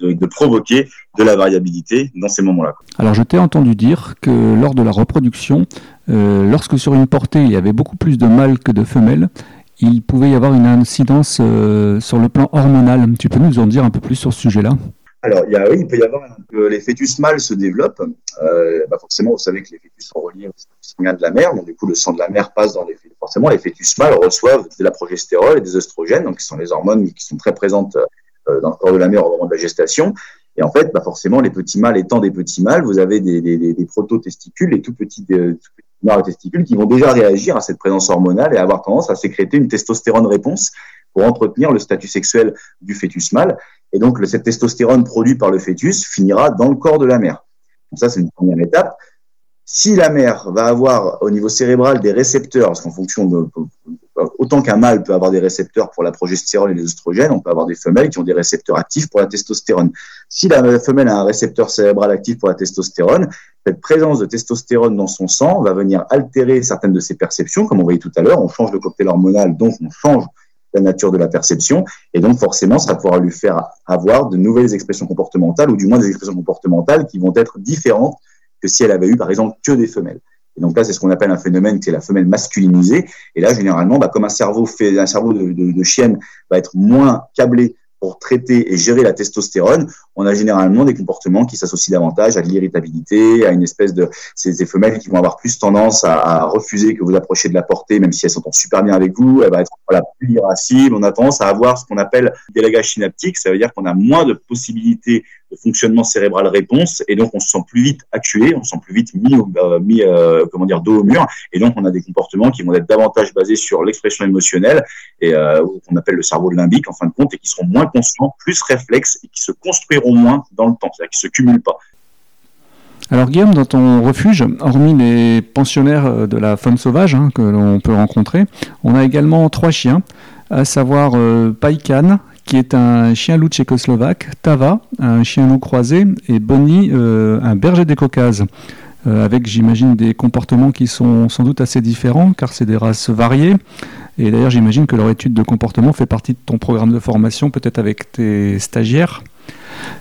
de, provoquer de la variabilité dans ces moments-là? Alors, je t'ai entendu dire que lors de la reproduction, euh, lorsque sur une portée il y avait beaucoup plus de mâles que de femelles, il pouvait y avoir une incidence euh, sur le plan hormonal. Tu peux nous en dire un peu plus sur ce sujet-là? Alors, il, y a, oui, il peut y avoir que les fœtus mâles se développent. Euh, bah forcément, vous savez que les fœtus sont reliés au sanguin de la mère, donc du coup, le sang de la mère passe dans les fœtus. Forcément, les fœtus mâles reçoivent de la progestérone et des oestrogènes, donc qui sont les hormones qui sont très présentes dans le corps de la mère au moment de la gestation. Et en fait, bah forcément, les petits mâles étant des petits mâles, vous avez des, des, des, proto-testicules, les tout tout petits testicules qui vont déjà réagir à cette présence hormonale et avoir tendance à sécréter une testostérone réponse pour entretenir le statut sexuel du fœtus mâle. Et donc, cette testostérone produite par le fœtus finira dans le corps de la mère. Donc ça, c'est une première étape. Si la mère va avoir au niveau cérébral des récepteurs, parce qu'en fonction autant qu'un mâle peut avoir des récepteurs pour la progestérone et les oestrogènes, on peut avoir des femelles qui ont des récepteurs actifs pour la testostérone. Si la femelle a un récepteur cérébral actif pour la testostérone, cette présence de testostérone dans son sang va venir altérer certaines de ses perceptions, comme on voyait tout à l'heure. On change le cocktail hormonal, donc on change la nature de la perception, et donc forcément, ça pouvoir lui faire avoir de nouvelles expressions comportementales, ou du moins des expressions comportementales qui vont être différentes que si elle avait eu, par exemple, que des femelles. Et donc là, c'est ce qu'on appelle un phénomène qui est la femelle masculinisée. Et là, généralement, bah, comme un cerveau fait, un cerveau de, de, de chienne va être moins câblé pour traiter et gérer la testostérone, on a généralement des comportements qui s'associent davantage à l'irritabilité, à une espèce de ces, femelles qui vont avoir plus tendance à, refuser que vous approchiez de la portée, même si elles s'entendent super bien avec vous, elle va être plus irascible. On a tendance à avoir ce qu'on appelle délégage synaptique, ça veut dire qu'on a moins de possibilités de fonctionnement cérébral réponse et donc on se sent plus vite actué, on se sent plus vite mis, euh, euh, comment dire dos au mur et donc on a des comportements qui vont être davantage basés sur l'expression émotionnelle et euh, qu'on appelle le cerveau limbique en fin de compte et qui seront moins conscients, plus réflexes et qui se construiront moins dans le temps, c'est-à-dire qui se cumulent pas. Alors Guillaume, dans ton refuge, hormis les pensionnaires de la faune sauvage hein, que l'on peut rencontrer, on a également trois chiens, à savoir euh, Paikan, qui est un chien loup tchécoslovaque, Tava, un chien loup croisé, et Bonnie, euh, un berger des Caucases. Euh, avec, j'imagine, des comportements qui sont sans doute assez différents, car c'est des races variées. Et d'ailleurs, j'imagine que leur étude de comportement fait partie de ton programme de formation, peut-être avec tes stagiaires.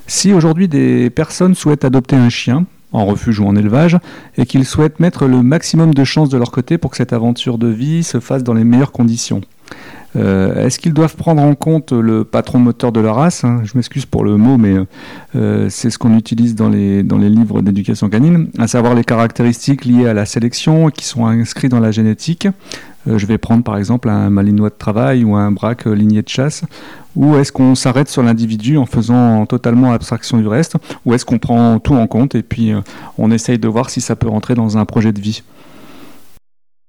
Si aujourd'hui des personnes souhaitent adopter un chien, en refuge ou en élevage, et qu'ils souhaitent mettre le maximum de chances de leur côté pour que cette aventure de vie se fasse dans les meilleures conditions. Euh, est-ce qu'ils doivent prendre en compte le patron moteur de la race hein? Je m'excuse pour le mot, mais euh, c'est ce qu'on utilise dans les, dans les livres d'éducation canine, à savoir les caractéristiques liées à la sélection qui sont inscrites dans la génétique. Euh, je vais prendre par exemple un malinois de travail ou un braque ligné de chasse. Ou est-ce qu'on s'arrête sur l'individu en faisant totalement abstraction du reste? Ou est-ce qu'on prend tout en compte et puis on essaye de voir si ça peut rentrer dans un projet de vie?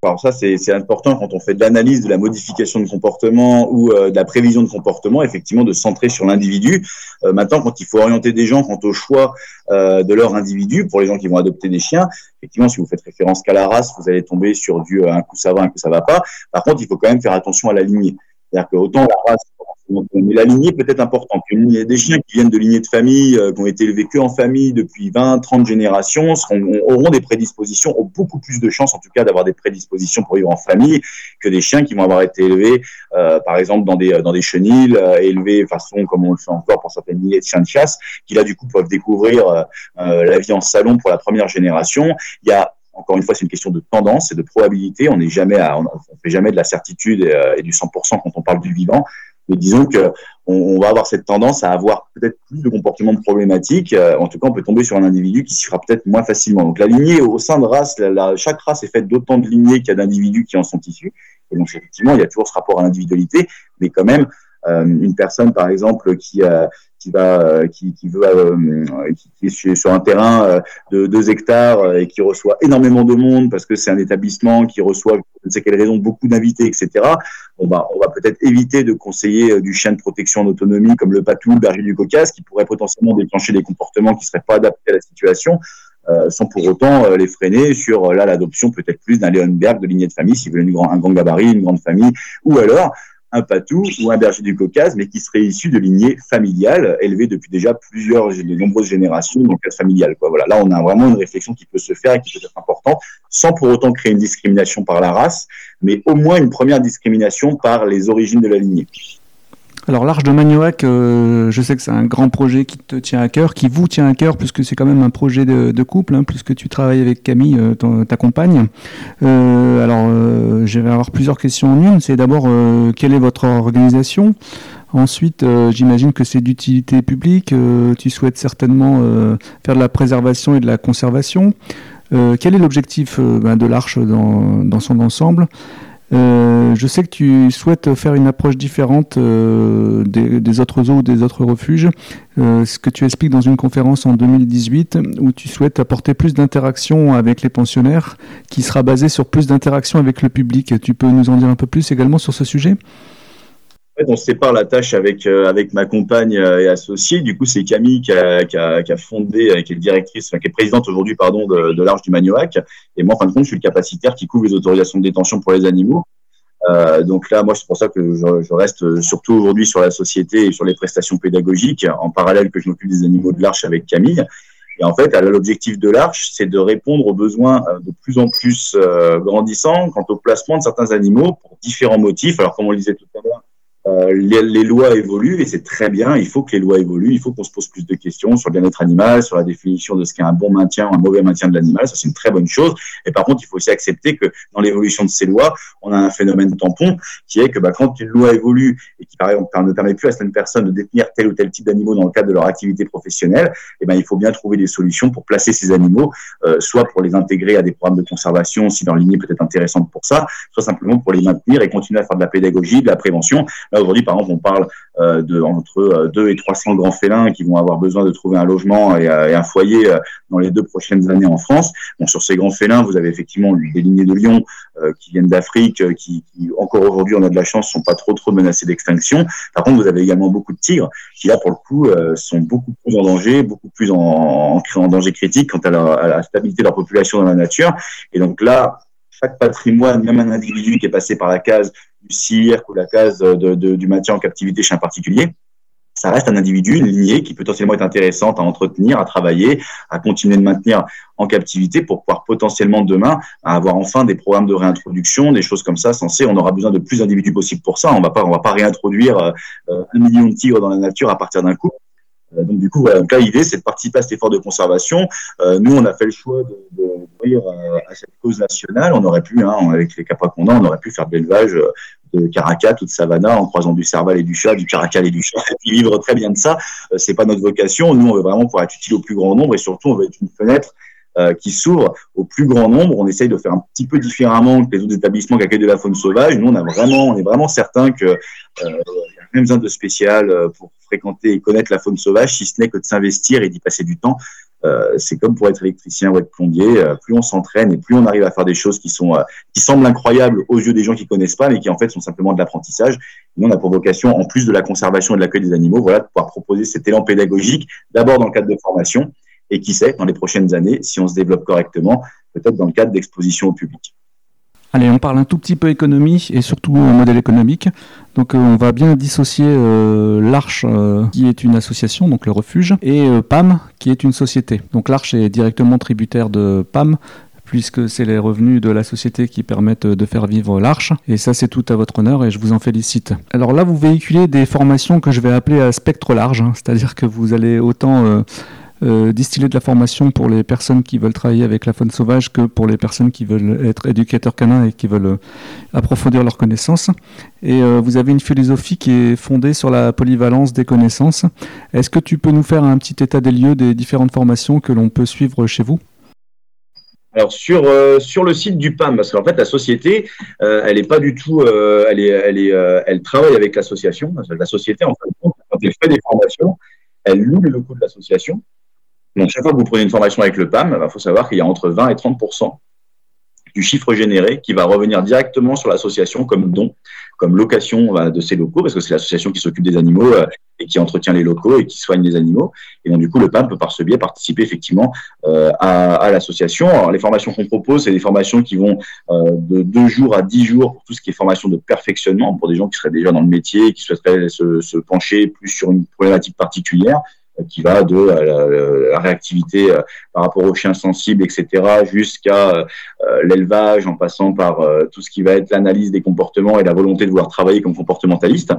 Alors ça, c'est important quand on fait de l'analyse de la modification de comportement ou euh, de la prévision de comportement, effectivement, de centrer sur l'individu. Euh, maintenant, quand il faut orienter des gens quant au choix euh, de leur individu, pour les gens qui vont adopter des chiens, effectivement, si vous faites référence qu'à la race, vous allez tomber sur du un coup ça va, un coup ça va pas. Par contre, il faut quand même faire attention à la lignée. C'est-à-dire que autant la race Mais la lignée peut être importante. Il y a des chiens qui viennent de lignées de famille, euh, qui ont été élevés que en famille depuis 20, 30 générations, auront des prédispositions, ont beaucoup plus de chances en tout cas d'avoir des prédispositions pour vivre en famille que des chiens qui vont avoir été élevés, euh, par exemple, dans des, dans des chenilles, euh, élevés façon comme on le fait encore pour certaines lignées de chiens de chasse, qui là du coup peuvent découvrir la vie en salon pour la première génération. Il y a encore une fois, c'est une question de tendance et de probabilité. On n'est jamais, on, fait jamais de la certitude et du 100% quand on parle du vivant. Mais disons que on, va avoir cette tendance à avoir peut-être plus de comportements problématiques. Euh, en tout cas, on peut tomber sur un individu qui s'y fera peut-être moins facilement. Donc la lignée au sein de race, chaque race est faite d'autant de lignées qu'il y a d'individus qui en sont issus. Et donc effectivement, il y a toujours ce rapport à l'individualité, mais quand même, euh, une personne, par exemple, qui, euh, qui va, euh, qui, veut, qui, est sur un terrain de 2 hectares et qui reçoit énormément de monde parce que c'est un établissement qui reçoit, je ne sais quelle raison, beaucoup d'invités, etc. On va, on va peut-être éviter de conseiller du chien de protection en autonomie comme le patou, le berger du Caucase, qui pourrait potentiellement déclencher des comportements qui seraient pas adaptés à la situation. sans pour autant les freiner sur là l'adoption peut-être plus d'un Leonberg de lignée de famille s'il veut une grand, un grand gabarit, une grande famille, ou alors un patou ou un berger du Caucase, mais qui serait issu de lignées familiales, élevées depuis déjà plusieurs, de nombreuses générations dans le. Voilà, là, on a vraiment une réflexion qui peut se faire et qui peut être importante, sans pour autant créer une discrimination par la race, mais au moins une première discrimination par les origines de la lignée. Alors l'Arche de Magnoac, euh, je sais que c'est un grand projet qui te tient à cœur, qui vous tient à cœur, puisque c'est quand même un projet de, couple, hein, puisque tu travailles avec Camille, euh, ta compagne. Euh, alors je vais avoir plusieurs questions en une. C'est d'abord quelle est votre organisation? Ensuite, j'imagine que c'est d'utilité publique. tu souhaites certainement faire de la préservation et de la conservation. quel est l'objectif ben, de l'Arche dans son ensemble? Euh, je sais que tu souhaites faire une approche différente euh, des, autres zoos ou des autres refuges, euh, ce que tu expliques dans une conférence en 2018 où tu souhaites apporter plus d'interaction avec les pensionnaires qui sera basée sur plus d'interaction avec le public. Tu peux nous en dire un peu plus également sur ce sujet? On sépare la tâche avec euh, avec ma compagne euh, et associée. Du coup, c'est Camille qui a, fondé, euh, qui est directrice, qui est présidente aujourd'hui, pardon, de, l'Arche du Manioac. Et moi, en fin de compte, je suis le capacitaire qui couvre les autorisations de détention pour les animaux. Donc là, moi, c'est pour ça que je reste surtout aujourd'hui sur la société et sur les prestations pédagogiques, en parallèle que je m'occupe des animaux de l'Arche avec Camille. Et en fait, l'objectif de l'Arche, c'est de répondre aux besoins de plus en plus grandissants quant au placement de certains animaux pour différents motifs. Alors, comme on le disait tout à l'heure, euh, les, lois évoluent et c'est très bien. Il faut que les lois évoluent. Il faut qu'on se pose plus de questions sur le bien-être animal, sur la définition de ce qu'est un bon maintien ou un mauvais maintien de l'animal. Ça, c'est une très bonne chose. Et par contre, il faut aussi accepter que dans l'évolution de ces lois, on a un phénomène tampon qui est que bah, quand une loi évolue et qui, par exemple, ne permet plus à certaines personnes de détenir tel ou tel type d'animaux dans le cadre de leur activité professionnelle, eh ben, il faut bien trouver des solutions pour placer ces animaux, euh, soit pour les intégrer à des programmes de conservation si leur lignée peut être intéressante pour ça, soit simplement pour les maintenir et continuer à faire de la pédagogie, de la prévention aujourd'hui, par exemple, on parle euh, de entre 2 euh, et 300 grands félins qui vont avoir besoin de trouver un logement et, euh, un foyer dans les deux prochaines années en France. Bon, sur ces grands félins, vous avez effectivement des lignées de lions qui viennent d'Afrique, qui, encore aujourd'hui, on a de la chance, sont pas trop trop menacés d'extinction. Par contre, vous avez également beaucoup de tigres qui là, pour le coup, sont beaucoup plus en danger, beaucoup plus en, en, danger critique quant à, à la stabilité de leur population dans la nature. Et donc là, chaque patrimoine, même un individu qui est passé par la case du cirque ou la case du maintien en captivité chez un particulier, ça reste un individu, une lignée qui potentiellement être intéressante à entretenir, à travailler, à continuer de maintenir en captivité pour pouvoir potentiellement demain avoir enfin des programmes de réintroduction, des choses comme ça censées. On aura besoin de plus d'individus possibles pour ça. On va pas, on va pas réintroduire euh, un million de tigres dans la nature à partir d'un coup. Euh, donc du coup, voilà, donc là, l'idée, c'est de participer à cet effort de conservation. Euh, nous, on a fait le choix de, de euh, à cette cause nationale. On aurait pu, hein, avec les capracondans, on aurait pu faire de l'élevage de caracat ou de savana en croisant du cerval et du chat, du caracal et du chat, et puis vivre très bien de ça. c'est pas notre vocation. Nous, on veut vraiment pouvoir être utile au plus grand nombre et surtout, on veut être une fenêtre qui s'ouvre au plus grand nombre. On essaye de faire un petit peu différemment que les autres établissements qui accueillent de la faune sauvage. Nous, on a vraiment, on est vraiment certain que euh, rien besoin de spécial pour fréquenter et connaître la faune sauvage, si ce n'est que de s'investir et d'y passer du temps. Euh, c'est comme pour être électricien ou être plombier. Euh, plus on s'entraîne et plus on arrive à faire des choses qui sont euh, qui semblent incroyables aux yeux des gens qui connaissent pas, mais qui en fait sont simplement de l'apprentissage. Nous, on a pour vocation, en plus de la conservation et de l'accueil des animaux, voilà, de pouvoir proposer cet élan pédagogique, d'abord dans le cadre de formation, et qui sait, dans les prochaines années, si on se développe correctement, peut-être dans le cadre d'exposition au public. Allez, on parle un tout petit peu économie et surtout modèle économique. Donc on va bien dissocier l'Arche qui est une association, donc le refuge, et PAM qui est une société. Donc l'Arche est directement tributaire de PAM puisque c'est les revenus de la société qui permettent de faire vivre l'Arche. Et ça, c'est tout à votre honneur et je vous en félicite. Alors là, vous véhiculez des formations que je vais appeler à spectre large, hein. c'est-à-dire que vous allez autant... Euh, euh, distiller de la formation pour les personnes qui veulent travailler avec la faune sauvage que pour les personnes qui veulent être éducateurs canins et qui veulent euh, approfondir leurs connaissances. Et vous avez une philosophie qui est fondée sur la polyvalence des connaissances. Est-ce que tu peux nous faire un petit état des lieux des différentes formations que l'on peut suivre chez vous? Alors sur euh, sur le site du PAM, parce qu'en fait la société, euh, elle est pas du tout, euh, elle est elle est elle travaille avec l'association. La société en fait, quand elle fait des formations, elle loue les locaux de l'association. Donc chaque fois que vous prenez une formation avec le PAM, il bah, faut savoir qu'il y a entre 20 et 30 du chiffre généré qui va revenir directement sur l'association comme don, comme location de ces locaux, parce que c'est l'association qui s'occupe des animaux euh, et qui entretient les locaux et qui soigne les animaux. Et donc, du coup, le PAM peut par ce biais participer effectivement euh, à, l'association. Alors, les formations qu'on propose, c'est des formations qui vont euh, de deux jours à dix jours pour tout ce qui est formation de perfectionnement pour des gens qui seraient déjà dans le métier et qui souhaiteraient se pencher plus sur une problématique particulière qui va de euh, la, réactivité euh, par rapport aux chiens sensibles, etc., jusqu'à euh, l'élevage, en passant par tout ce qui va être l'analyse des comportements et la volonté de vouloir travailler comme comportementaliste.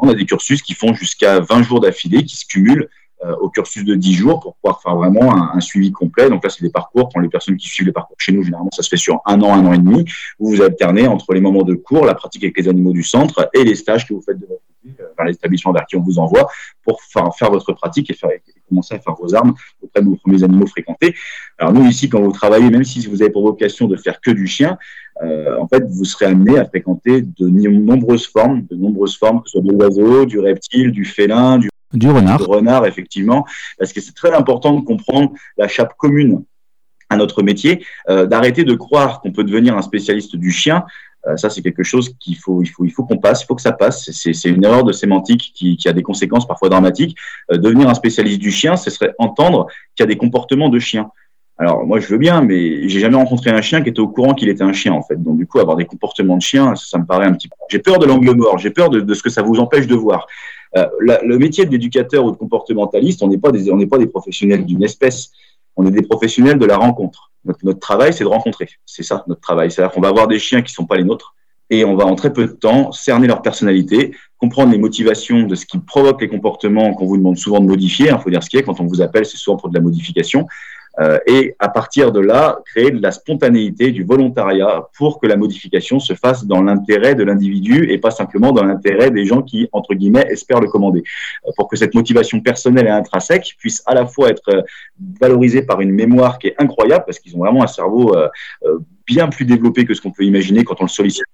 On a des cursus qui font jusqu'à 20 jours d'affilée, qui se cumulent au cursus de 10 jours pour pouvoir faire vraiment un, suivi complet. Donc là, c'est des parcours. Quand les personnes qui suivent les parcours chez nous, généralement, ça se fait sur un an, un an et demi, où vous alternez entre les moments de cours, la pratique avec les animaux du centre et les stages que vous faites de votre vers l'établissement vers qui on vous envoie pour faire, faire votre pratique et, faire, commencer à faire vos armes auprès de vos premiers animaux fréquentés. Alors nous ici, quand vous travaillez, même si vous avez pour vocation de faire que du chien, euh, en fait, vous serez amené à fréquenter de nombreuses formes, de nombreuses formes, que ce soit de l'oiseau, du reptile, du félin, du, du renard. Du renard, effectivement, parce que c'est très important de comprendre la chape commune à notre métier, euh, d'arrêter de croire qu'on peut devenir un spécialiste du chien euh, ça, c'est quelque chose qu'il faut, il faut, il faut qu'on passe, il faut que ça passe. C'est une erreur de sémantique qui, qui, a des conséquences parfois dramatiques. Euh, devenir un spécialiste du chien, ce serait entendre qu'il y a des comportements de chien. Alors moi, je veux bien, mais j'ai jamais rencontré un chien qui était au courant qu'il était un chien en fait. Donc du coup, avoir des comportements de chien, ça, me paraît un petit peu. J'ai peur de l'angle mort. J'ai peur de, de, ce que ça vous empêche de voir. Euh, le métier d'éducateur ou de comportementaliste, on n'est pas des, on n'est pas des professionnels d'une espèce. On est des professionnels de la rencontre. Notre, travail, c'est de rencontrer. C'est ça, notre travail. C'est-à-dire qu'on va avoir des chiens qui ne sont pas les nôtres et on va en très peu de temps cerner leur personnalité, comprendre les motivations de ce qui provoque les comportements qu'on vous demande souvent de modifier. Il faut dire ce qui est, quand on vous appelle, c'est souvent pour de la modification. Euh, et à partir de là, créer de la spontanéité, du volontariat pour que la modification se fasse dans l'intérêt de l'individu et pas simplement dans l'intérêt des gens qui, entre guillemets, espèrent le commander. Euh, pour que cette motivation personnelle et intrinsèque puisse à la fois être euh, valorisée par une mémoire qui est incroyable, parce qu'ils ont vraiment un cerveau bien plus développé que ce qu'on peut imaginer quand on le sollicite.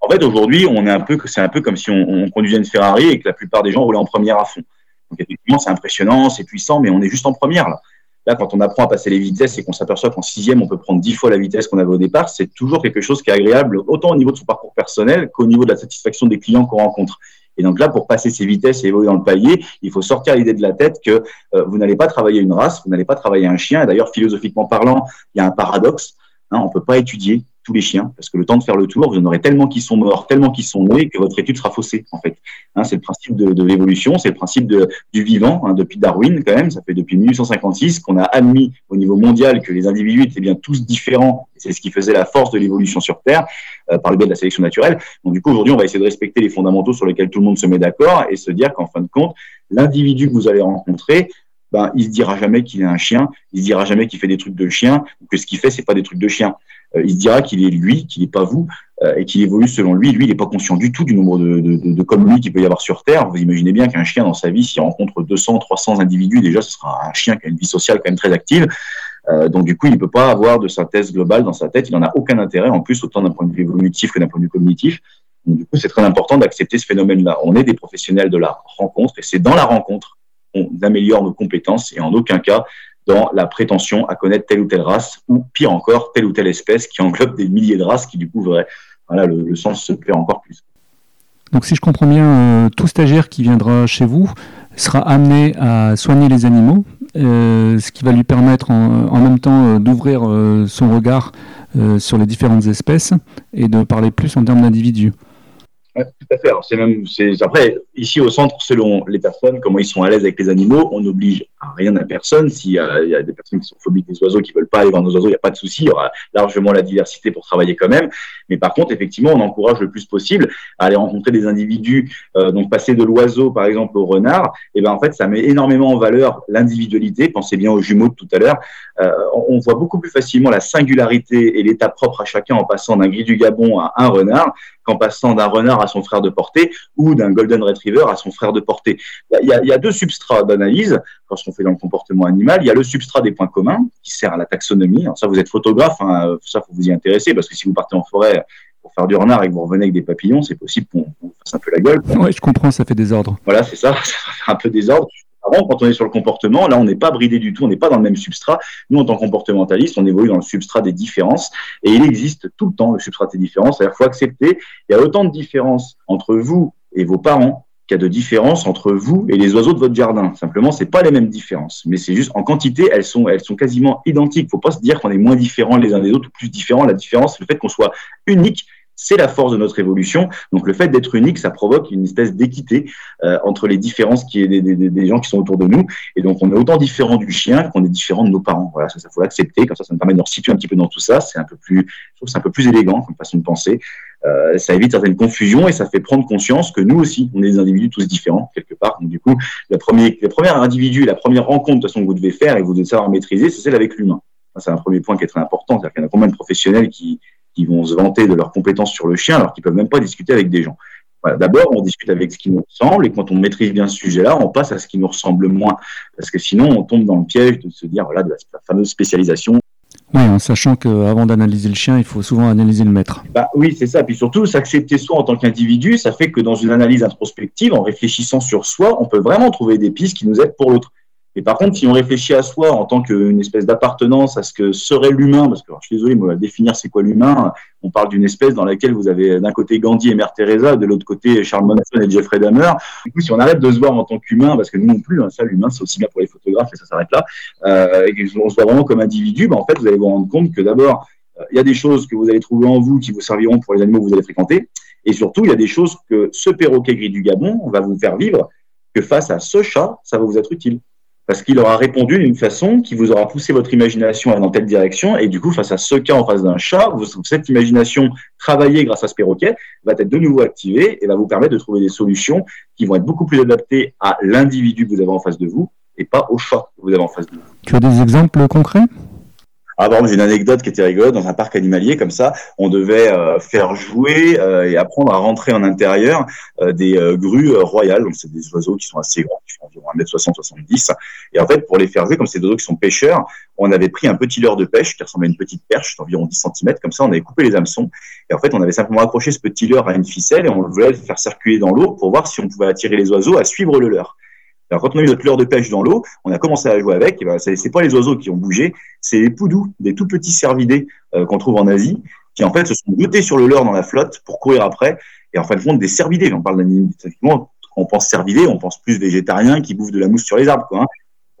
En fait, aujourd'hui, on est un peu, c'est un peu comme si on, on, conduisait une Ferrari et que la plupart des gens roulaient en première à fond. Donc effectivement, c'est impressionnant, c'est puissant, mais on est juste en première là. Là, quand on apprend à passer les vitesses et qu'on s'aperçoit qu'en sixième, on peut prendre dix fois la vitesse qu'on avait au départ, c'est toujours quelque chose qui est agréable, autant au niveau de son parcours personnel qu'au niveau de la satisfaction des clients qu'on rencontre. Et donc là, pour passer ces vitesses et évoluer dans le palier, il faut sortir l'idée de la tête que euh, vous n'allez pas travailler une race, vous n'allez pas travailler un chien. Et d'ailleurs, philosophiquement parlant, il y a un paradoxe. Hein, on peut pas étudier tous les chiens, parce que le temps de faire le tour, vous en aurez tellement qui sont morts, tellement qui sont nés, que votre étude sera faussée, en fait. Hein, c'est le principe de, l'évolution, c'est le principe du vivant, hein, depuis Darwin, quand même, ça fait depuis 1856 qu'on a admis au niveau mondial que les individus étaient bien tous différents, c'est ce qui faisait la force de l'évolution sur Terre, euh, par le biais de la sélection naturelle. Donc, du coup, aujourd'hui, on va essayer de respecter les fondamentaux sur lesquels tout le monde se met d'accord, et se dire qu'en fin de compte, l'individu que vous allez rencontrer, ben, il se dira jamais qu'il est un chien, il se dira jamais qu'il fait des trucs de chien, ou que ce qu'il fait, c'est pas des trucs de chien. Euh, il se dira qu'il est lui, qu'il n'est pas vous, euh, et qu'il évolue selon lui. Lui, il n'est pas conscient du tout du nombre de, de, lui qu'il peut y avoir sur Terre. Vous imaginez bien qu'un chien, dans sa vie, s'il rencontre 200, 300 individus, déjà, ce sera un chien qui a une vie sociale quand même très active. Euh, donc, du coup, il ne peut pas avoir de synthèse globale dans sa tête. Il n'en a aucun intérêt, en plus, autant d'un point de vue évolutif que d'un point de vue cognitif. Donc, du coup, c'est très important d'accepter ce phénomène-là. On est des professionnels de la rencontre, et c'est dans la rencontre qu'on améliore nos compétences, et en aucun cas, dans la prétention à connaître telle ou telle race, ou pire encore, telle ou telle espèce qui englobe des milliers de races qui du coup voilà, le, sens se perd encore plus. Donc si je comprends bien, euh, tout stagiaire qui viendra chez vous sera amené à soigner les animaux, euh, ce qui va lui permettre en, même temps euh, d'ouvrir son regard sur les différentes espèces et de parler plus en termes d'individus tout à fait. c'est même, c'est après ici au centre, selon les personnes, comment ils sont à l'aise avec les animaux, on n'oblige rien à personne. S'il y, a, y a des personnes qui sont phobiques des oiseaux, qui veulent pas aller voir nos oiseaux, il n'y a pas de souci. Il y aura largement la diversité pour travailler quand même. Mais par contre, effectivement, on encourage le plus possible à aller rencontrer des individus. Euh, donc passer de l'oiseau, par exemple, au renard, et eh ben en fait, ça met énormément en valeur l'individualité. Pensez bien aux jumeaux de tout à l'heure. Euh, on voit beaucoup plus facilement la singularité et l'état propre à chacun en passant d'un gris du Gabon à un renard qu'en passant d'un renard à son frère de portée ou d'un golden retriever à son frère de portée. Il y a, il y a deux substrats d'analyse lorsqu'on fait dans le comportement animal. Il y a le substrat des points communs qui sert à la taxonomie. Alors ça, vous êtes photographe, hein, ça faut vous y intéresser parce que si vous partez en forêt pour faire du renard et que vous revenez avec des papillons, c'est possible qu'on fasse un peu la gueule. Oui, je comprends, ça fait des ordres. Voilà, c'est ça, ça fait un peu des ordres quand on est sur le comportement, là, on n'est pas bridé du tout, on n'est pas dans le même substrat. Nous, en tant que comportementaliste, on évolue dans le substrat des différences et il existe tout le temps le substrat des différences. C'est-à-dire, faut accepter, il y a autant de différences entre vous et vos parents qu'il y a de différences entre vous et les oiseaux de votre jardin. Simplement, c'est pas les mêmes différences, mais c'est juste en quantité, elles sont, elles sont quasiment identiques. Faut pas se dire qu'on est moins différents les uns des autres ou plus différents. La différence, le fait qu'on soit unique c'est la force de notre évolution. Donc le fait d'être unique, ça provoque une espèce d'équité euh, entre les différences qui est des, des, des, gens qui sont autour de nous. Et donc on est autant différent du chien qu'on est différent de nos parents. Voilà, ça, ça faut l'accepter. Comme ça, ça me permet de nous situer un petit peu dans tout ça. C'est un peu plus, je trouve, c'est un peu plus élégant comme façon de penser. Euh, ça évite certaines confusions et ça fait prendre conscience que nous aussi, on est des individus tous différents quelque part. Donc du coup, le premier, le premier individu, la première rencontre de toute façon que vous devez faire et que vous devez savoir maîtriser, c'est celle avec l'humain. C'est un premier point qui est très important. C'est-à-dire qu'il y en a combien de professionnels qui qui vont se vanter de leurs compétences sur le chien alors qu'ils peuvent même pas discuter avec des gens. Voilà, D'abord, on discute avec ce qui nous ressemble et quand on maîtrise bien ce sujet-là, on passe à ce qui nous ressemble moins. Parce que sinon, on tombe dans le piège de se dire, voilà, de la, fameuse spécialisation. Oui, en sachant qu'avant d'analyser le chien, il faut souvent analyser le maître. Bah, oui, c'est ça. Puis surtout, s'accepter soi en tant qu'individu, ça fait que dans une analyse introspective, en réfléchissant sur soi, on peut vraiment trouver des pistes qui nous aident pour l'autre. Et par contre, si on réfléchit à soi en tant qu'une espèce d'appartenance à ce que serait l'humain, parce que je suis désolé, moi, définir c'est quoi l'humain, on parle d'une espèce dans laquelle vous avez d'un côté Gandhi et Mère Teresa, de l'autre côté Charles Manson et Jeffrey Dahmer. Du coup, si on arrête de se voir en tant qu'humain, parce que nous non plus, hein, ça, l'humain, c'est aussi bien pour les photographes et ça s'arrête là, euh, et qu'on se voit vraiment comme individu, ben, en fait, vous allez vous rendre compte que d'abord, euh, il y a des choses que vous allez trouver en vous qui vous serviront pour les animaux que vous allez fréquenter, et surtout, il y a des choses que ce perroquet gris du Gabon va vous faire vivre, que face à ce chat, ça va vous être utile parce qu'il aura répondu d'une façon qui vous aura poussé votre imagination dans telle direction, et du coup, face à ce cas en face d'un chat, cette imagination travaillée grâce à ce perroquet va être de nouveau activée et va vous permettre de trouver des solutions qui vont être beaucoup plus adaptées à l'individu que vous avez en face de vous et pas au chat que vous avez en face de vous. Tu as des exemples concrets? Ah bon, j'ai une anecdote qui était rigolote dans un parc animalier comme ça. On devait euh, faire jouer euh, et apprendre à rentrer en intérieur euh, des grues royales. Donc c'est des oiseaux qui sont assez grands, qui font environ 1m60, 70. Et en fait, pour les faire jouer, comme c'est des oiseaux qui sont pêcheurs, on avait pris un petit leurre de pêche qui ressemblait à une petite perche d'environ 10 cm. Comme ça, on avait coupé les hameçons. Et en fait, on avait simplement accroché ce petit leurre à une ficelle et on voulait le faire circuler dans l'eau pour voir si on pouvait attirer les oiseaux à suivre le leurre. Quand on a eu notre leurre de pêche dans l'eau, on a commencé à jouer avec. Ben, c'est pas les oiseaux qui ont bougé, c'est les poudous, des tout petits cervidés euh, qu'on trouve en Asie, qui en fait se sont jetés sur le leurre dans la flotte pour courir après. Et en fin de compte, des cervidés. On parle d'animaux. On pense cervidés, on pense plus végétariens qui bouffent de la mousse sur les arbres. Quoi, hein.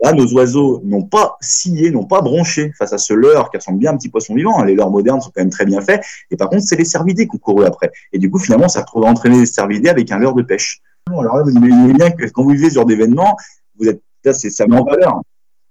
Là, nos oiseaux n'ont pas scié, n'ont pas bronché face à ce leurre qui ressemble bien à un petit poisson vivant. Hein. Les leurres modernes sont quand même très bien faits. Et par contre, c'est les cervidés qui ont couru après. Et du coup, finalement, ça trouve entraîner les cervidés avec un leurre de pêche. Alors là, vous imaginez bien que quand vous vivez ce genre d'événement, vous êtes, là, ça met en valeur.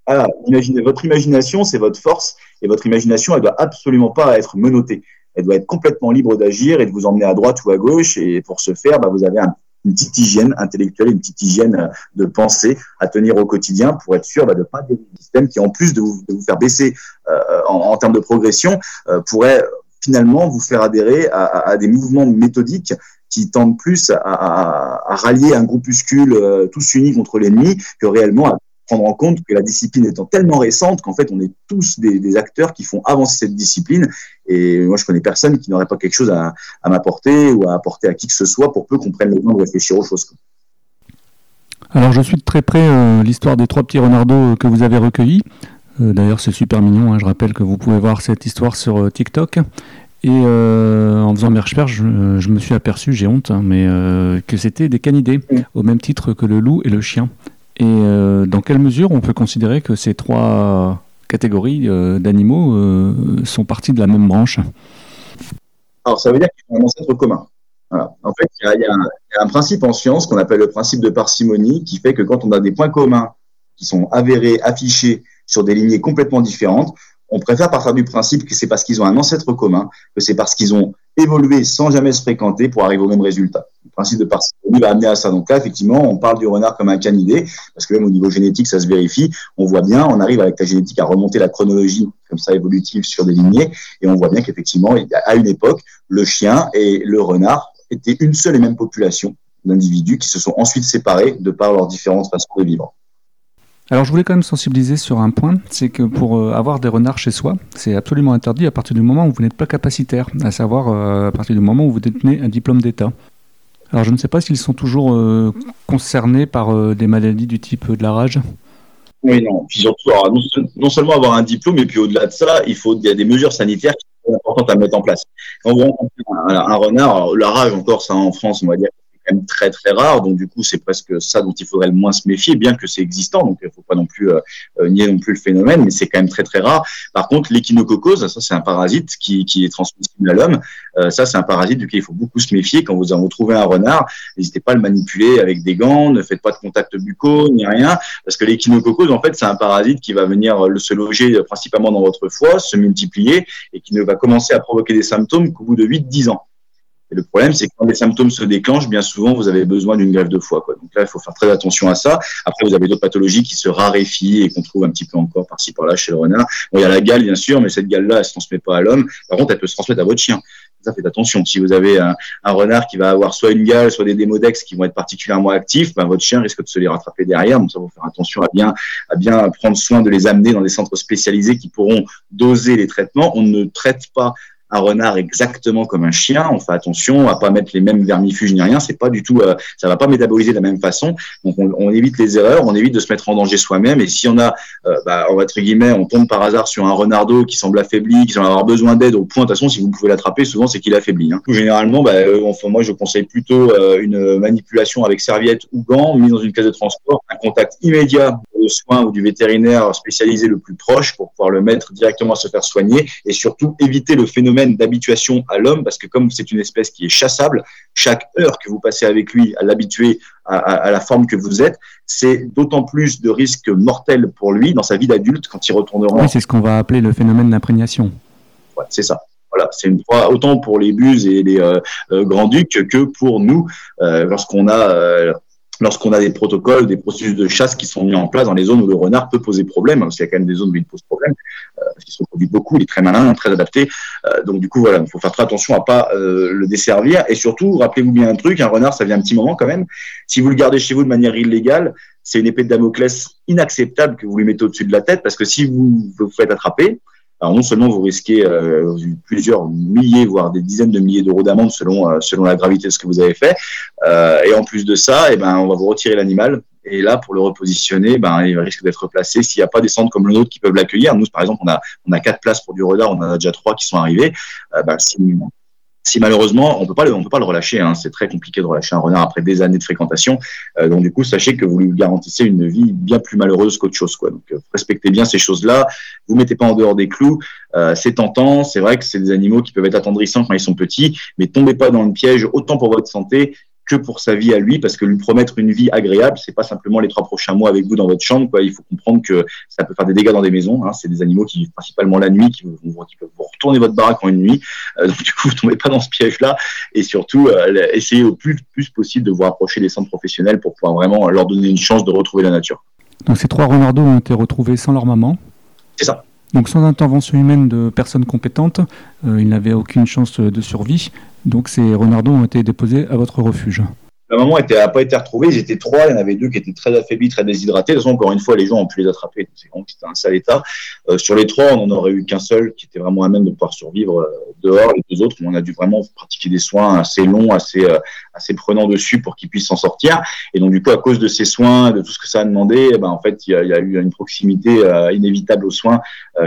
Ah, imaginez, votre imagination, c'est votre force, et votre imagination, elle doit absolument pas être menottée. Elle doit être complètement libre d'agir et de vous emmener à droite ou à gauche. Et pour ce faire, bah, vous avez une petite hygiène intellectuelle, une petite hygiène de pensée à tenir au quotidien pour être sûr bah, de ne pas des systèmes qui, en plus de vous, faire baisser euh, en, en, termes de progression, euh, pourraient finalement vous faire adhérer à, des mouvements méthodiques qui tendent plus à, rallier un groupuscule euh, tous unis contre l'ennemi que réellement à prendre en compte que la discipline étant tellement récente qu'en fait on est tous des, acteurs qui font avancer cette discipline et moi je connais personne qui n'aurait pas quelque chose à, m'apporter ou à apporter à qui que ce soit pour peu qu'on prenne le temps de réfléchir aux choses. Alors je suis de très près euh, l'histoire des trois petits renardeaux que vous avez recueillis. Euh, d'ailleurs c'est super mignon, hein. je rappelle que vous pouvez voir cette histoire sur TikTok. Et euh, en faisant mes recherches, je, je, me suis aperçu, j'ai honte, hein, mais euh, que c'était des canidés, mm. au même titre que le loup et le chien. Et euh, dans quelle mesure on peut considérer que ces trois catégories d'animaux sont partis de la même branche? Alors, ça veut dire qu'ils ont un ancêtre commun. En fait, il y, a un principe en science qu'on appelle le principe de parcimonie qui fait que quand on a des points communs qui sont avérés, affichés sur des lignées complètement différentes, on préfère partir du principe que c'est parce qu'ils ont un ancêtre commun, que c'est parce qu'ils ont évolué sans jamais se fréquenter pour arriver au même résultat. Le principe de parcimonie va amener à ça. Donc là, effectivement, on parle du renard comme un canidé, parce que même au niveau génétique, ça se vérifie. On voit bien, on arrive avec la génétique à remonter la chronologie comme ça évolutive sur des lignées, et on voit bien qu'effectivement, à une époque, le chien et le renard étaient une seule et même population d'individus qui se sont ensuite séparés de par leurs différentes façons de vivre. Alors je voulais quand même sensibiliser sur un point, c'est que pour euh, avoir des renards chez soi, c'est absolument interdit à partir du moment où vous n'êtes pas capacitaire, à savoir euh, à partir du moment où vous détenez un diplôme d'État. Alors je ne sais pas s'ils sont toujours euh, concernés par des maladies du type de la rage. Oui, non. Surtout, non, seulement avoir un diplôme, mais puis au-delà de ça, il faut y a des mesures sanitaires qui sont importantes à mettre en place. Quand vous rencontrez un, renard, la rage encore, ça en France, on va dire très très rare. Donc du coup, c'est presque ça dont il faudrait le moins se méfier, bien que c'est existant. Donc il ne faut pas non plus euh, euh, nier non plus le phénomène, mais c'est quand même très très rare. Par contre, l'échinococose, ça c'est un parasite qui, qui est transmissible à l'homme. Euh, ça c'est un parasite duquel il faut beaucoup se méfier. Quand vous en trouvez un renard, n'hésitez pas à le manipuler avec des gants, ne faites pas de contact buccaux ni rien, parce que l'échinococose en fait c'est un parasite qui va venir se loger principalement dans votre foie, se multiplier et qui ne va commencer à provoquer des symptômes qu'au bout de 8-10 ans. Et le problème, c'est que quand les symptômes se déclenchent, bien souvent, vous avez besoin d'une greffe de foie. Donc là, il faut faire très attention à ça. Après, vous avez d'autres pathologies qui se raréfient et qu'on trouve un petit peu encore par-ci par-là chez le renard. Bon, il y a la gale, bien sûr, mais cette gale-là, elle se transmet pas à l'homme. Par contre, elle peut se transmettre à votre chien. Ça, faites attention. Si vous avez un, renard qui va avoir soit une gale, soit des démodex qui vont être particulièrement actifs, ben, votre chien risque de se les rattraper derrière. Donc ça, faut faire attention à bien, à bien prendre soin de les amener dans des centres spécialisés qui pourront doser les traitements. On ne traite pas un renard exactement comme un chien. On fait attention à pas mettre les mêmes vermifuges ni rien. C'est pas du tout, euh, ça va pas métaboliser de la même façon. Donc on, évite les erreurs, on évite de se mettre en danger soi-même. Et si on a, euh, bah, entre guillemets, on tombe par hasard sur un renardeau qui semble affaibli, qui semble avoir besoin d'aide au point, de toute façon, si vous pouvez l'attraper, souvent c'est qu'il affaiblit. Hein. Généralement, bah, euh, moi je conseille plutôt euh, une manipulation avec serviette ou gants, mise dans une case de transport, un contact immédiat de soins ou du vétérinaire spécialisé le plus proche pour pouvoir le mettre directement à se faire soigner et surtout éviter le phénomène d'habituation à l'homme, parce que comme c'est une espèce qui est chassable, chaque heure que vous passez avec lui à l'habituer à, la forme que vous êtes, c'est d'autant plus de risques mortels pour lui dans sa vie d'adulte quand il retournera. Oui, c'est ce qu'on va appeler le phénomène d'imprégnation. c'est ça. Voilà, c'est une proie autant pour les buses et les euh, euh, grands ducs que pour nous euh, lorsqu'on a lorsqu'on a des protocoles, des processus de chasse qui sont mis en place dans les zones où le renard peut poser problème, parce qu'il y a quand même des zones où il pose problème, euh, parce qu'il se reproduit beaucoup, il est très malin, très adapté. Euh, donc du coup, voilà, il faut faire très attention à pas euh, le desservir. Et surtout, rappelez-vous bien un truc, un renard, ça vient un petit moment quand même. Si vous le gardez chez vous de manière illégale, c'est une épée de Damoclès inacceptable que vous lui mettez au-dessus de la tête, parce que si vous vous faites attraper, alors non seulement vous risquez euh, plusieurs milliers, voire des dizaines de milliers d'euros d'amende selon euh, selon la gravité de ce que vous avez fait, euh, et en plus de ça, eh ben on va vous retirer l'animal. Et là, pour le repositionner, ben, il risque d'être replacé. S'il n'y a pas des centres comme le nôtre qui peuvent l'accueillir, nous, par exemple, on a, on a quatre places pour du renard, on en a déjà trois qui sont arrivés. ben, si, si malheureusement on peut pas le, on peut pas le relâcher, hein, c'est très compliqué de relâcher un renard après des années de fréquentation. Euh, donc du coup, sachez que vous lui garantissez une vie bien plus malheureuse qu'autre chose. Quoi. Donc euh, respectez bien ces choses-là. Vous mettez pas en dehors des clous. Euh, c'est tentant. C'est vrai que c'est des animaux qui peuvent être attendrissants quand ils sont petits, mais tombez pas dans le piège autant pour votre santé que pour sa vie à lui, parce que lui promettre une vie agréable, c'est pas simplement les trois prochains mois avec vous dans votre chambre. Quoi. Il faut comprendre que ça peut faire des dégâts dans des maisons. Hein. C'est des animaux qui vivent principalement la nuit, qui, vont, qui peuvent vous retourner votre baraque en une nuit. Euh, donc du coup, vous tombez pas dans ce piège-là. Et surtout, euh, essayez au plus, plus possible de vous rapprocher des centres professionnels pour pouvoir vraiment leur donner une chance de retrouver la nature. Donc ces trois renardos ont été retrouvés sans leur maman. C'est ça. Donc sans intervention humaine de personnes compétentes, euh, ils n'avaient aucune chance de survie. Donc ces renardos ont été déposés à votre refuge. La maman n'a pas été retrouvée. Ils étaient trois. Il y en avait deux qui étaient très affaiblis, très déshydratés. De toute façon, encore une fois, les gens ont pu les attraper. C'était un sale état. Euh, sur les trois, on n'en aurait eu qu'un seul qui était vraiment à même de pouvoir survivre euh, dehors. Les deux autres, on a dû vraiment pratiquer des soins assez longs, assez, euh, assez prenants dessus pour qu'ils puissent s'en sortir. Et donc, du coup, à cause de ces soins, de tout ce que ça a demandé, eh ben, en fait, il y, a, eu une proximité inévitable aux soins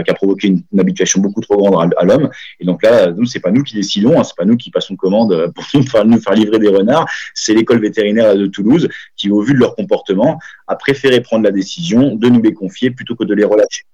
qui a provoqué une, habituation beaucoup trop grande à, l'homme. Et donc là, nous, c'est pas nous qui décidons, hein, c'est pas nous qui passons commande pour nous faire, livrer des renards. C'est les vétérinaire de Toulouse qui, au vu de leur comportement, a préféré prendre la décision de nous les confier plutôt que de les relâcher.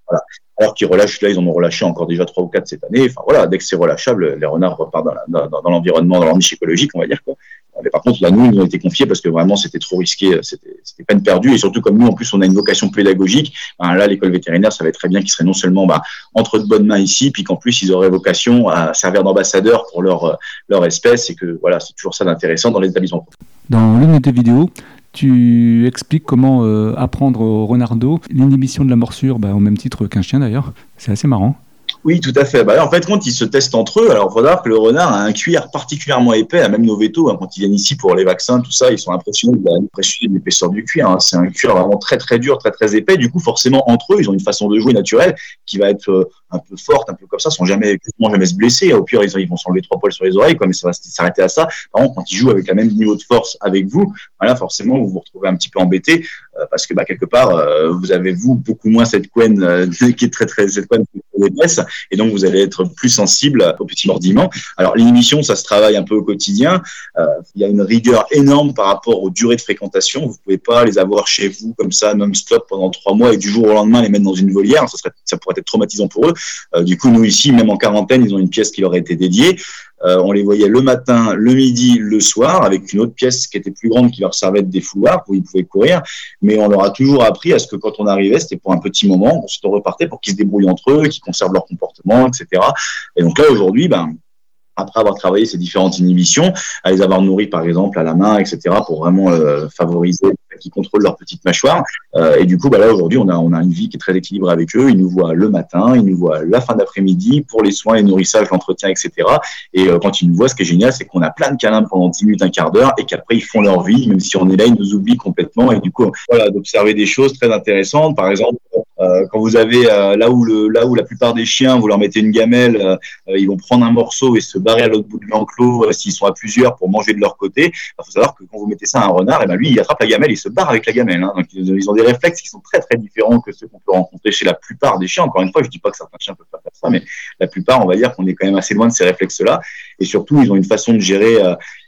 alors qu'ils relâchent, là, ils en ont relâché encore déjà trois ou quatre cette année. Enfin voilà, dès que c'est relâchable, les renards repartent dans, dans, dans l'environnement, dans leur niche écologique, on va dire. Quoi. Mais par contre, là, nous, ils nous ont été confiés parce que vraiment, c'était trop risqué, c'était peine perdue. Et surtout, comme nous, en plus, on a une vocation pédagogique, ben, là, l'école vétérinaire, ça va être très bien qu'ils seraient non seulement ben, entre de bonnes mains ici, puis qu'en plus, ils auraient vocation à servir d'ambassadeurs pour leur, leur espèce. Et que voilà, c'est toujours ça d'intéressant dans les établissements. Dans l'une de tes vidéos, tu expliques comment euh, apprendre au renardeau l'inhibition de la morsure, bah, au même titre qu'un chien d'ailleurs. C'est assez marrant. Oui, tout à fait. Bah, en fait, quand ils se testent entre eux, alors il faut savoir que le renard a un cuir particulièrement épais, même nos vétos, hein, quand ils viennent ici pour les vaccins, tout ça, ils sont impressionnés de l'épaisseur du cuir. Hein. C'est un cuir vraiment très très dur, très très épais. Du coup, forcément, entre eux, ils ont une façon de jouer naturelle qui va être euh, un peu forte, un peu comme ça, sans jamais, jamais se blesser. Au pire, ils, vont s'enlever trois poils sur les oreilles, mais ça va s'arrêter à ça. Par contre, quand ils jouent avec le même niveau de force avec vous, voilà, forcément, vous vous retrouvez un petit peu embêté parce que bah, quelque part, euh, vous avez vous beaucoup moins cette couenne qui est très très cette couenne épaisse, et donc vous allez être plus sensible aux petits mordiments. Alors l'inhibition, ça se travaille un peu au quotidien. Euh, il y a une rigueur énorme par rapport aux durées de fréquentation. Vous pouvez pas les avoir chez vous comme ça non-stop pendant trois mois et du jour au lendemain les mettre dans une volière. Ça, ça pourrait être traumatisant pour eux. Euh, du coup, nous ici, même en quarantaine, ils ont une pièce qui leur a été dédiée. Euh, on les voyait le matin, le midi, le soir, avec une autre pièce qui était plus grande qui leur servait de défouloir où ils pouvaient courir. Mais on leur a toujours appris à ce que quand on arrivait, c'était pour un petit moment, on se repartait pour qu'ils se débrouillent entre eux, qu'ils conservent leur comportement, etc. Et donc là, aujourd'hui, ben, après avoir travaillé ces différentes inhibitions, à les avoir nourris par exemple à la main, etc., pour vraiment euh, favoriser qu'ils contrôlent leur petite mâchoire. Euh, et du coup, bah là aujourd'hui, on a, on a une vie qui est très équilibrée avec eux. Ils nous voient le matin, ils nous voient la fin d'après-midi pour les soins, les nourrissages, l'entretien, etc. Et euh, quand ils nous voient, ce qui est génial, c'est qu'on a plein de câlins pendant 10 minutes, un quart d'heure, et qu'après ils font leur vie, même si on est là, ils nous oublient complètement. Et du coup, voilà, d'observer des choses très intéressantes. Par exemple, euh, quand vous avez là où le là où la plupart des chiens, vous leur mettez une gamelle, ils vont prendre un morceau et se barrer à l'autre bout de l'enclos s'ils sont à plusieurs pour manger de leur côté. Il faut savoir que quand vous mettez ça à un renard, et eh ben lui il attrape la gamelle, il se barre avec la gamelle. Hein. Donc ils ont des réflexes qui sont très très différents que ceux qu'on peut rencontrer chez la plupart des chiens. Encore une fois, je dis pas que certains chiens peuvent pas faire ça, mais la plupart, on va dire qu'on est quand même assez loin de ces réflexes-là. Et surtout, ils ont une façon de gérer.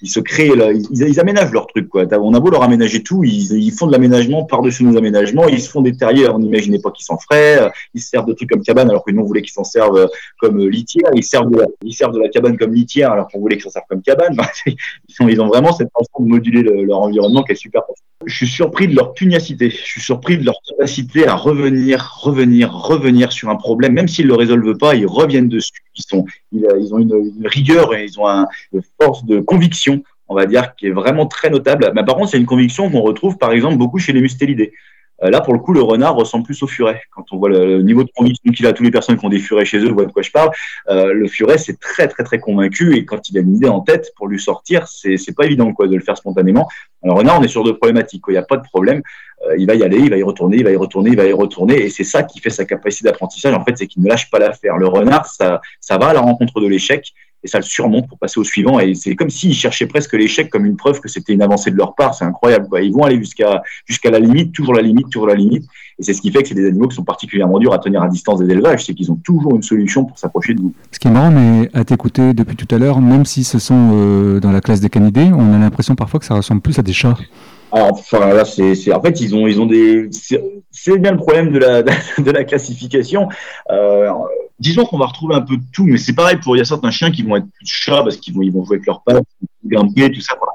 ils se créent, ils, ils, aménagent leur truc quoi. On a beau leur aménager tout, ils, ils font de l'aménagement par-dessus nos aménagements. Ils se font des terriers, on n'imaginait pas qu'ils s'en feraient ils se servent de trucs comme cabane alors que nous on voulait qu'ils s'en servent euh, comme euh, litière. Ils servent de la, ils cabane comme litière alors qu'on voulait qu'ils s'en servent comme cabane. ils, ils ont vraiment cette façon de moduler leur environnement qui est super. Je suis surpris de leur pugnacité. Je suis surpris de leur capacité à revenir, revenir, revenir sur un problème, même s'ils le résolvent pas, ils reviennent dessus. Ils sont, ils, euh, ont une, rigueur et ils ont une force de conviction on va dire, qui est vraiment très notable. Mais par contre, c'est une conviction qu'on retrouve, par exemple, beaucoup chez les mustélidés. Euh, là, pour le coup, le renard ressemble plus au furet. Quand on voit le, niveau de conviction qu'il a, toutes les personnes qui ont des furets chez eux voient de quoi je parle. Euh, le furet, c'est très, très, très convaincu et quand il a une idée en tête pour lui sortir, c'est, pas évident quoi de le faire spontanément. Le renard, on est sur deux problématiques. Il n'y a pas de problème. Euh, il va y aller, il va y retourner, il va y retourner, il va y retourner. Et c'est ça qui fait sa capacité d'apprentissage. En fait, c'est qu'il ne lâche pas l'affaire. Le renard, ça, ça va à la rencontre de l'échec et ça le surmonte pour passer au suivant. Et c'est comme s'ils cherchaient presque l'échec comme une preuve que c'était une avancée de leur part. C'est incroyable. Ils vont aller jusqu'à jusqu'à la limite, toujours la limite, toujours la limite. Et c'est ce qui fait que c'est des animaux qui sont particulièrement durs à tenir à distance des élevages. C'est qu'ils ont toujours une solution pour s'approcher de vous. Ce qui est marrant, mais à t'écouter depuis tout à l'heure, même si ce sont euh, dans la classe des canidés, on a l'impression parfois que ça ressemble plus à des chats. Enfin là, c'est, en fait ils ont ils ont des c'est, bien le problème de la de la classification. Euh, disons qu'on va retrouver un peu de tout, mais c'est pareil pour il y a certains chiens qui vont être plus chats parce qu'ils vont ils vont jouer avec leurs pattes,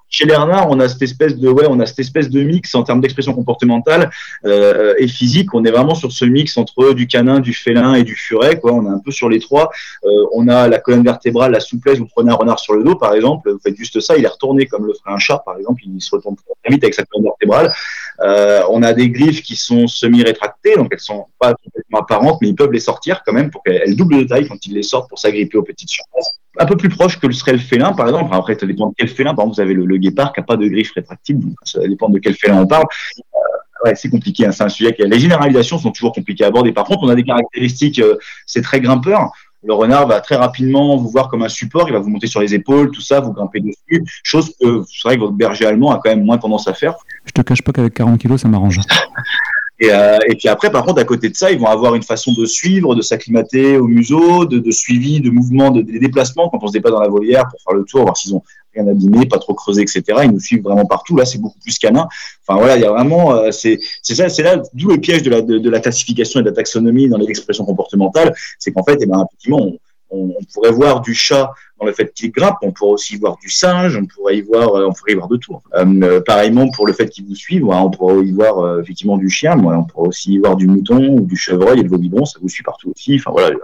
Chez les on a cette espèce de ouais, on a cette espèce de mix en termes d'expression comportementale euh, et physique. On est vraiment sur ce mix entre du canin, du félin et du furet. Quoi. On est un peu sur les trois. Euh, on a la colonne vertébrale, la souplesse. Vous prenez un renard sur le dos, par exemple, vous faites juste ça, il est retourné comme le ferait un chat, par exemple. Il se retourne très vite avec sa colonne vertébrale. Euh, on a des griffes qui sont semi-rétractées, donc elles sont pas complètement apparentes, mais ils peuvent les sortir quand même pour qu'elles doublent de taille quand ils les sortent pour s'agripper aux petites surfaces. Un peu plus proche que le serait le félin, par exemple. Après, ça dépend de quel félin. Par exemple, vous avez le, guépard qui n'a pas de griffes rétractibles, donc ça dépend de quel félin on parle. Euh, ouais, c'est compliqué. Hein. C'est un sujet qui les généralisations sont toujours compliquées à aborder. Par contre, on a des caractéristiques. Euh, c'est très grimpeur. Le renard va très rapidement vous voir comme un support. Il va vous monter sur les épaules, tout ça, vous grimper dessus. Chose que c'est vrai que votre berger allemand a quand même moins tendance à faire. Je te cache pas qu'avec 40 kilos, ça m'arrange. Et, et, puis après, par contre, à côté de ça, ils vont avoir une façon de suivre, de s'acclimater au museau, de, de, suivi, de mouvement, de, des déplacements quand on se déplace dans la volière pour faire le tour, voir s'ils ont rien abîmé, pas trop creusé, etc. Ils nous suivent vraiment partout. Là, c'est beaucoup plus canin. Enfin voilà, il y a vraiment, euh, c'est ça, c'est là d'où le piège de la, classification et de la taxonomie dans les expressions comportementales, c'est qu'en fait, eh ben, effectivement, on, pourrait voir du chat le fait qu'il grimpe, on pourrait aussi voir du singe, on pourrait y voir, euh, on pourrait y voir de tout. Euh, euh, pareillement pour le fait qu'il vous suive, on pourrait y voir euh, effectivement du chien, mais on pourrait aussi y voir du mouton ou du chevreuil et le vobidron, ça vous suit partout aussi. Enfin voilà,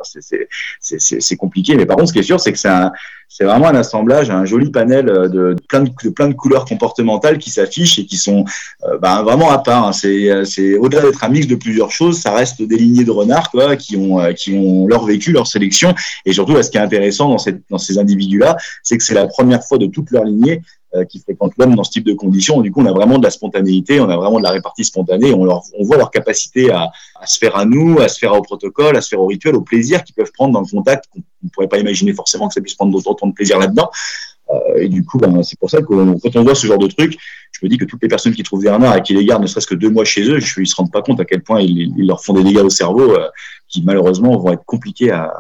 c'est compliqué, mais par contre, ce qui est sûr, c'est que c'est vraiment un assemblage, un joli panel de, plein de, couleurs comportementales qui s'affichent et qui sont bah, vraiment à part. Hein. C'est, au-delà d'être un mix de plusieurs choses, ça reste des lignées de renards qui ont leur vécu, leur sélection. Et surtout, ce qui est intéressant dans, dans ces individus-là, c'est que c'est la première fois de toute leur lignée euh, qui fréquentent l'homme dans ce type de conditions. Du coup, on a vraiment de la spontanéité, on a vraiment de la répartie spontanée. On, leur, on voit leur capacité à, se faire à nous, à se faire au protocole, à se faire au rituel, au plaisir qu'ils peuvent prendre dans le contact qu'on ne pourrait pas imaginer forcément que ça puisse prendre autant de plaisir là-dedans. Euh, et du coup, ben, c'est pour ça que quand on voit ce genre de truc, je me dis que toutes les personnes qui trouvent des renards et qui les gardent ne serait-ce que deux mois chez eux, je, ils se rendent pas compte à quel point ils, leur font des dégâts au cerveau euh, qui malheureusement vont être compliqués à,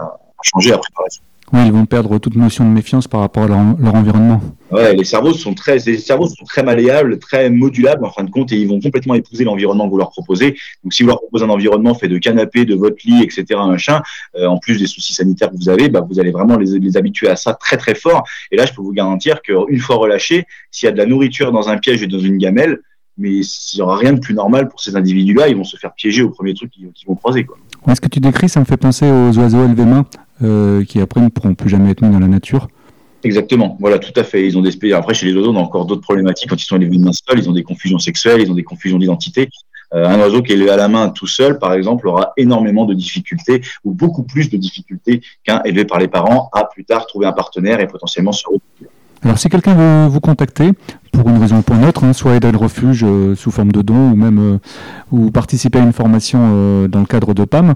changer à préparation. Oui, ils vont perdre toute notion de méfiance par rapport à leur, leur, environnement. Ouais, les cerveaux sont très, les cerveaux sont très malléables, très modulables en fin de compte, et ils vont complètement épouser l'environnement que vous leur proposez. Donc, si vous leur proposez un environnement fait de canapé, de votre lit, etc., machin, euh, en plus des soucis sanitaires que vous avez, bah, vous allez vraiment les, les habituer à ça très très fort. Et là, je peux vous garantir qu'une fois relâchés, s'il y a de la nourriture dans un piège et dans une gamelle, mais il n'y aura rien de plus normal pour ces individus-là. Ils vont se faire piéger au premier truc qu'ils vont croiser. Quoi. ce que tu décris, ça me fait penser aux oiseaux élevés mains euh, qui après ne pourront plus jamais être mis dans la nature. Exactement, voilà, tout à fait. Ils ont des après chez les oiseaux, on a encore d'autres problématiques. Quand ils sont élevés de main seule, ils ont des confusions sexuelles, ils ont des confusions d'identité. Euh, un oiseau qui est élevé à la main tout seul, par exemple, aura énormément de difficultés ou beaucoup plus de difficultés qu'un élevé par les parents à plus tard trouver un partenaire et potentiellement se retrouver. Alors, si quelqu'un veut vous contacter pour une raison ou pour une autre, hein, soit aider le refuge euh, sous forme de don ou même euh, ou participer à une formation euh, dans le cadre de PAM,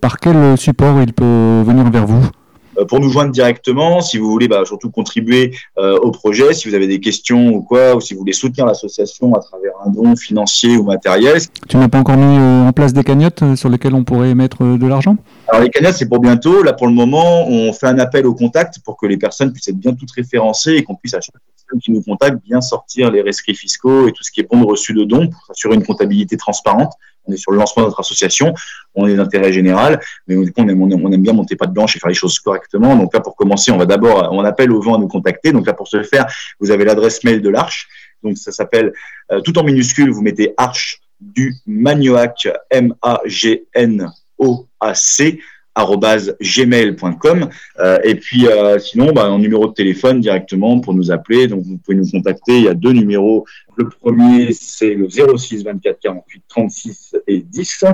par quel support il peut venir vers vous? Pour nous joindre directement, si vous voulez bah, surtout contribuer euh, au projet, si vous avez des questions ou quoi, ou si vous voulez soutenir l'association à travers un don financier ou matériel. Tu n'as pas encore mis euh, en place des cagnottes sur lesquelles on pourrait mettre de l'argent? Alors les cagnottes, c'est pour bientôt. Là, pour le moment, on fait un appel au contact pour que les personnes puissent être bien toutes référencées et qu'on puisse à chaque personne qui nous contacte bien sortir les rescrits fiscaux et tout ce qui est bon de reçu de dons pour assurer une comptabilité transparente on est sur le lancement de notre association, on est d'intérêt général, mais du coup, on aime, bien monter pas de blanche et faire les choses correctement. Donc là, pour commencer, on va d'abord, on appelle au vent à nous contacter. Donc là, pour ce faire, vous avez l'adresse mail de l'Arche. Donc ça s'appelle, euh, tout en minuscule, vous mettez Arche du Magnoac, M-A-G-N-O-A-C, gmail.com euh, et puis euh, sinon bah, un numéro de téléphone directement pour nous appeler. Donc vous pouvez nous contacter. Il y a deux numéros. Le premier c'est le 06 24 48 36 et 10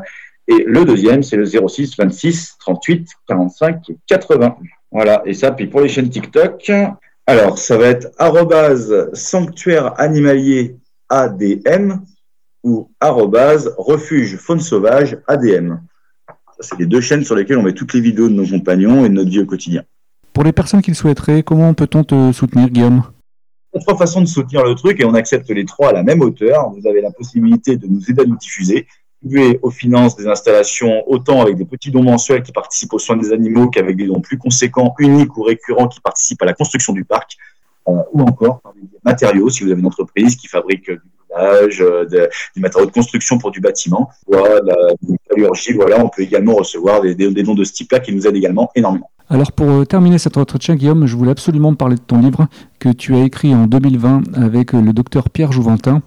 et le deuxième c'est le 06 26 38 45 80 voilà. Et ça puis pour les chaînes TikTok. Alors ça va être arrobase sanctuaire animalier ADM ou arrobase refuge faune sauvage ADM c'est les deux chaînes sur lesquelles on met toutes les vidéos de nos compagnons et de notre vie au quotidien. Pour les personnes qui le souhaiteraient, comment peut-on te soutenir, Guillaume? Il y a trois façons de soutenir le truc et on accepte les trois à la même hauteur. Vous avez la possibilité de nous aider à nous diffuser. Vous pouvez aux finances des installations autant avec des petits dons mensuels qui participent aux soins des animaux qu'avec des dons plus conséquents, uniques ou récurrents qui participent à la construction du parc. Euh, ou encore par des matériaux, si vous avez une entreprise qui fabrique du ménage, euh, de, des matériaux de construction pour du bâtiment, voilà, la, métallurgie, voilà, on peut également recevoir des, des, des dons de ce type-là qui nous aident également énormément. Alors pour euh, terminer cet entretien, Guillaume, je voulais absolument parler de ton livre que tu as écrit en 2020 avec le docteur Pierre Jouventin,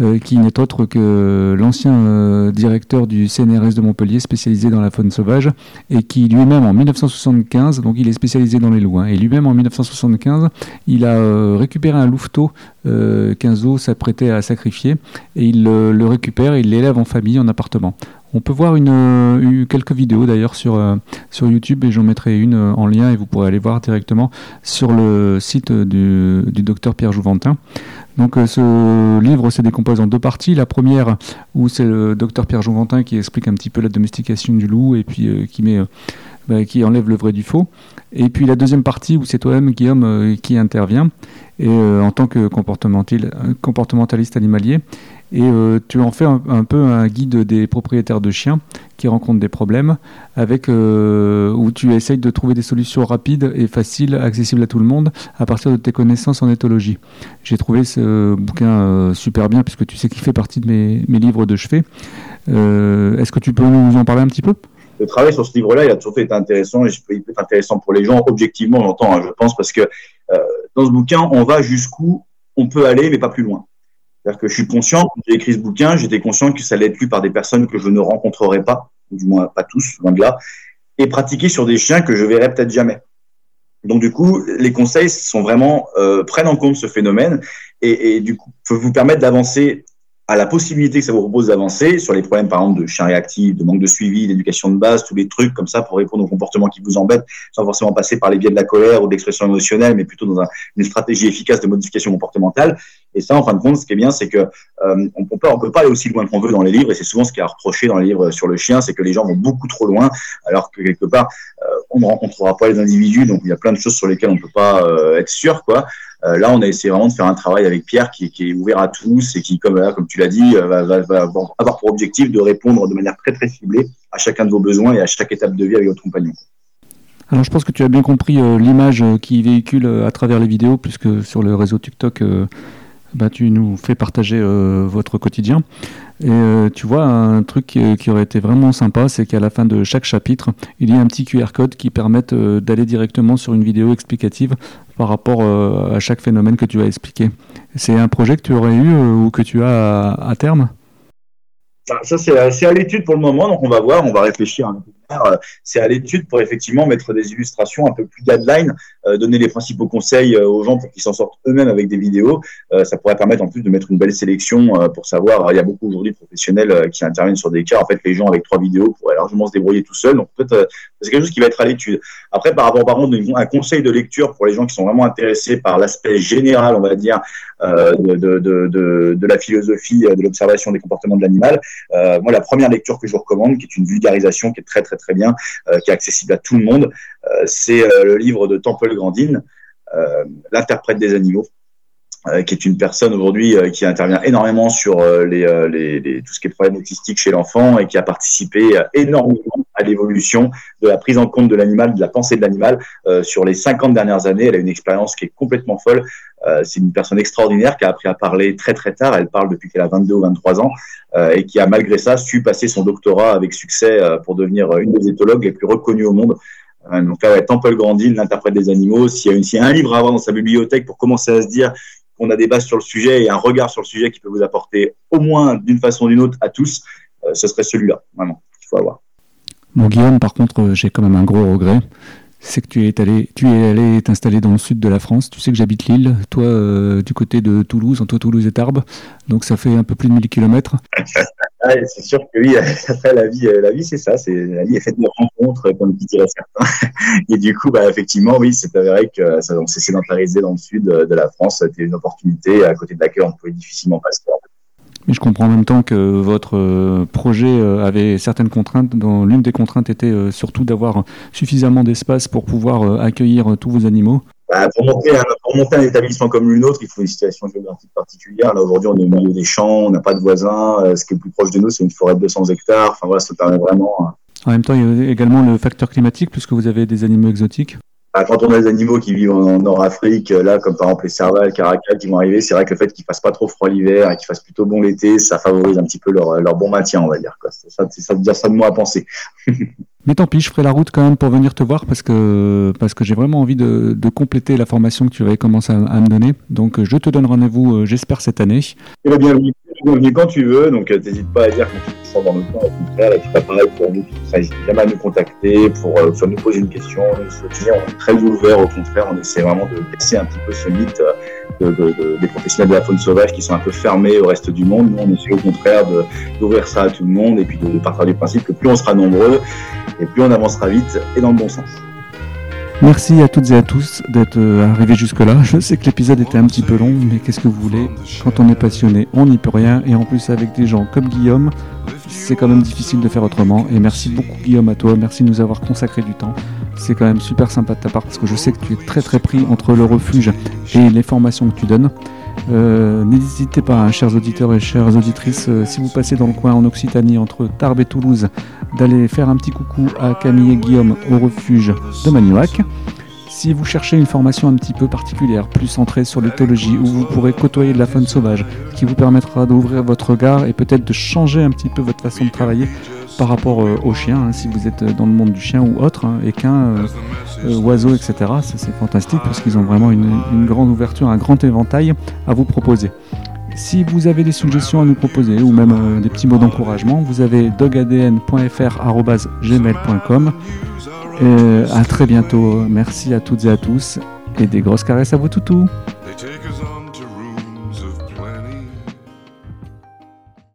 euh, qui n'est autre que l'ancien euh, directeur du CNRS de Montpellier, spécialisé dans la faune sauvage, et qui lui-même en 1975, donc il est spécialisé dans les loups, hein, et lui-même en 1975, il a euh, récupéré un louveteau euh, qu'un zoo s'apprêtait à sacrifier, et il le récupère et il l'élève en famille, en appartement. On peut voir une quelques vidéos d'ailleurs sur, euh, sur YouTube et j'en mettrai une euh, en lien et vous pourrez aller voir directement sur le site du, docteur Pierre Jouventin. Donc euh, ce livre se décompose en deux parties. La première où c'est le docteur Pierre Jouventin qui explique un petit peu la domestication du loup et puis euh, qui met qui enlève le vrai du faux. Et puis la deuxième partie où c'est toi-même, Guillaume, qui intervient et, en tant que comportementaliste animalier. Et euh, tu en fais un, peu un guide des propriétaires de chiens qui rencontrent des problèmes, avec euh, où tu essayes de trouver des solutions rapides et faciles, accessibles à tout le monde, à partir de tes connaissances en éthologie. J'ai trouvé ce bouquin euh, super bien, puisque tu sais qu'il fait partie de mes, mes livres de chevet. Est-ce que tu peux nous en parler un petit peu? Le travail sur ce livre-là, il a toujours été intéressant et il peut être intéressant pour les gens, objectivement, j'entends, hein, je pense, parce que dans ce bouquin, on va jusqu'où on peut aller, mais pas plus loin. C'est-à-dire que je suis conscient, quand j'ai écrit ce bouquin, j'étais conscient que ça allait être lu par des personnes que je ne rencontrerai pas, du moins pas tous, loin de là, et pratiqué sur des chiens que je verrai peut-être jamais. Donc du coup, les conseils sont vraiment euh, prennent en compte ce phénomène et, et du coup peuvent vous permettre d'avancer à la possibilité que ça vous propose d'avancer sur les problèmes, par exemple, de chiens réactifs, de manque de suivi, d'éducation de base, tous les trucs comme ça pour répondre aux comportements qui vous embêtent, sans forcément passer par les biais de la colère ou de l'expression émotionnelle, mais plutôt dans une stratégie efficace de modification comportementale. Et ça, en fin de compte, ce qui est bien, c'est que euh, on peut pas, peut pas aller aussi loin qu'on veut dans les livres, et c'est souvent ce qui est reproché dans les livres sur le chien, c'est que les gens vont beaucoup trop loin, alors que quelque part, euh, on ne rencontrera pas les individus, donc il y a plein de choses sur lesquelles on ne peut pas euh, être sûr, quoi. Euh, là, on a essayé vraiment de faire un travail avec Pierre qui, est ouvert à tous et qui, comme, tu l'as dit, va, avoir pour objectif de répondre de manière très très ciblée à chacun de vos besoins et à chaque étape de vie avec votre compagnon. Alors je pense que tu as bien compris l'image qui véhicule à travers les vidéos, puisque sur le réseau TikTok, bah, tu nous fais partager votre quotidien. Et tu vois, un truc qui, aurait été vraiment sympa, c'est qu'à la fin de chaque chapitre, il y a un petit QR code qui permette d'aller directement sur une vidéo explicative par rapport euh, à chaque phénomène que tu as expliqué. C'est un projet que tu aurais eu euh, ou que tu as à, terme? Ça, c'est à l'étude pour le moment, donc on va voir, on va réfléchir un peu euh, c'est à l'étude pour effectivement mettre des illustrations un peu plus guideline, euh, donner les principaux conseils euh, aux gens pour qu'ils s'en sortent eux-mêmes avec des vidéos. ça pourrait permettre en plus de mettre une belle sélection pour savoir. il y a beaucoup aujourd'hui de professionnels qui interviennent sur des cas. En fait, les gens avec trois vidéos pourraient largement se débrouiller tout seuls. Donc peut-être c'est quelque chose qui va être à l'étude. Après, par rapport par contre un conseil de lecture pour les gens qui sont vraiment intéressés par l'aspect général, on va dire, de, de, de, de, la philosophie de l'observation des comportements de l'animal. moi, la première lecture que je vous recommande, qui est une vulgarisation qui est très très très bien, euh, qui est accessible à tout le monde. Euh, c'est euh, le livre de Temple Grandin, l'interprète des animaux. Qui est une personne aujourd'hui qui intervient énormément sur les, les, tout ce qui est problème autistique chez l'enfant et qui a participé énormément à l'évolution de la prise en compte de l'animal, de la pensée de l'animal sur les 50 dernières années. Elle a une expérience qui est complètement folle. c'est une personne extraordinaire qui a appris à parler très très tard. Elle parle depuis qu'elle a 22 ou 23 ans. Euh, et qui a malgré ça su passer son doctorat avec succès euh, pour devenir une des éthologues les plus reconnues au monde. Euh, donc là, ouais, Temple Grandin, l'interprète des animaux. S'il y, a une, s'il y a un livre à avoir dans sa bibliothèque pour commencer à se dire qu'on a des bases sur le sujet et un regard sur le sujet qui peut vous apporter au moins d'une façon ou d'une autre à tous, ce serait celui-là, vraiment, qu'il faut avoir. Bon, Guillaume, par contre, j'ai quand même un gros regret c'est que tu es allé, tu es allé t'installer dans le sud de la France. Tu sais que j'habite Lille, toi euh, du côté de Toulouse, entre Toulouse et Tarbes, donc ça fait un peu plus de 1000 km. c'est sûr que oui, après la vie, euh, la vie c'est ça, c'est la vie est faite de rencontres, comme diraient certains. Et du coup, bah, effectivement, oui, c'est avéré que ça, on s'est sédentarisé dans le sud de la France, c'était une opportunité à côté de laquelle on pouvait difficilement passer. Mais je comprends en même temps que votre euh, projet euh, avait certaines contraintes, dont l'une des contraintes était euh, surtout d'avoir suffisamment d'espace pour pouvoir accueillir tous vos animaux. Bah, pour, monter un, pour, monter un, établissement comme le nôtre, il faut une situation géographique particulière. Là, aujourd'hui, on est au milieu des champs, on n'a pas de voisins. ce qui est le plus proche de nous, c'est une forêt de 200 hectares. Enfin, voilà, ça permet vraiment. En même temps, il y a également le facteur climatique, puisque vous avez des animaux exotiques. Bah, quand on a des animaux qui vivent en, Nord-Afrique, là, comme par exemple les cervales, caracals qui vont arriver, c'est vrai que le fait qu'ils fassent pas trop froid l'hiver et qu'ils fassent plutôt bon l'été, ça favorise un petit peu leur, leur bon maintien, on va dire. C'est ça, c'est ça, ça de moi à penser. Mais tant pis, je ferai la route quand même pour venir te voir parce que, parce que j'ai vraiment envie de, de, compléter la formation que tu avais commencé à, me donner. Donc je te donne rendez-vous, euh, j'espère, cette année. Et bienvenue, bienvenue quand tu veux, donc euh, n'hésite pas à dire quand tu te sens dans le temps, au contraire, et tu pas pareil pour nous, tu n'hésites jamais à nous contacter, pour euh, nous poser une question, on est très ouvert, au contraire, on essaie vraiment de baisser un petit peu ce mythe de, de, des professionnels de la faune sauvage qui sont un peu fermés au reste du monde. Nous, on essaie au contraire d'ouvrir ça à tout le monde et puis de, partir du principe que plus on sera nombreux, et plus on avancera vite et dans le bon sens. Merci à toutes et à tous d'être euh, arrivés jusque-là. Je sais que l'épisode était un petit peu long, mais qu'est-ce que vous voulez? Quand on est passionné, on n'y peut rien. Et en plus, avec des gens comme Guillaume, c'est quand même difficile de faire autrement. Et merci beaucoup Guillaume à toi, merci de nous avoir consacré du temps. C'est quand même super sympa de ta part parce que je sais que tu es très très pris entre le refuge et les formations que tu donnes. Euh, n'hésitez pas, hein, chers auditeurs et chères auditrices, euh, si vous passez dans le coin en Occitanie entre Tarbes et Toulouse, d'aller faire un petit coucou à Camille et Guillaume au refuge de Magnoac. Si vous cherchez une formation un petit peu particulière, plus centrée sur l'éthologie, où vous pourrez côtoyer de la faune sauvage, qui vous permettra d'ouvrir votre regard et peut-être de changer un petit peu votre façon de travailler par rapport euh, aux chiens, hein, si vous êtes dans le monde du chien ou autre, hein, équins, euh, oiseaux, etc. Ça c'est fantastique parce qu'ils ont vraiment une, grande ouverture, un grand éventail à vous proposer. Si vous avez des suggestions à nous proposer ou même euh, des petits mots d'encouragement, vous avez dogadn.fr.gmail.com. Et à très bientôt. Merci à toutes et à tous et des grosses caresses à vous toutous.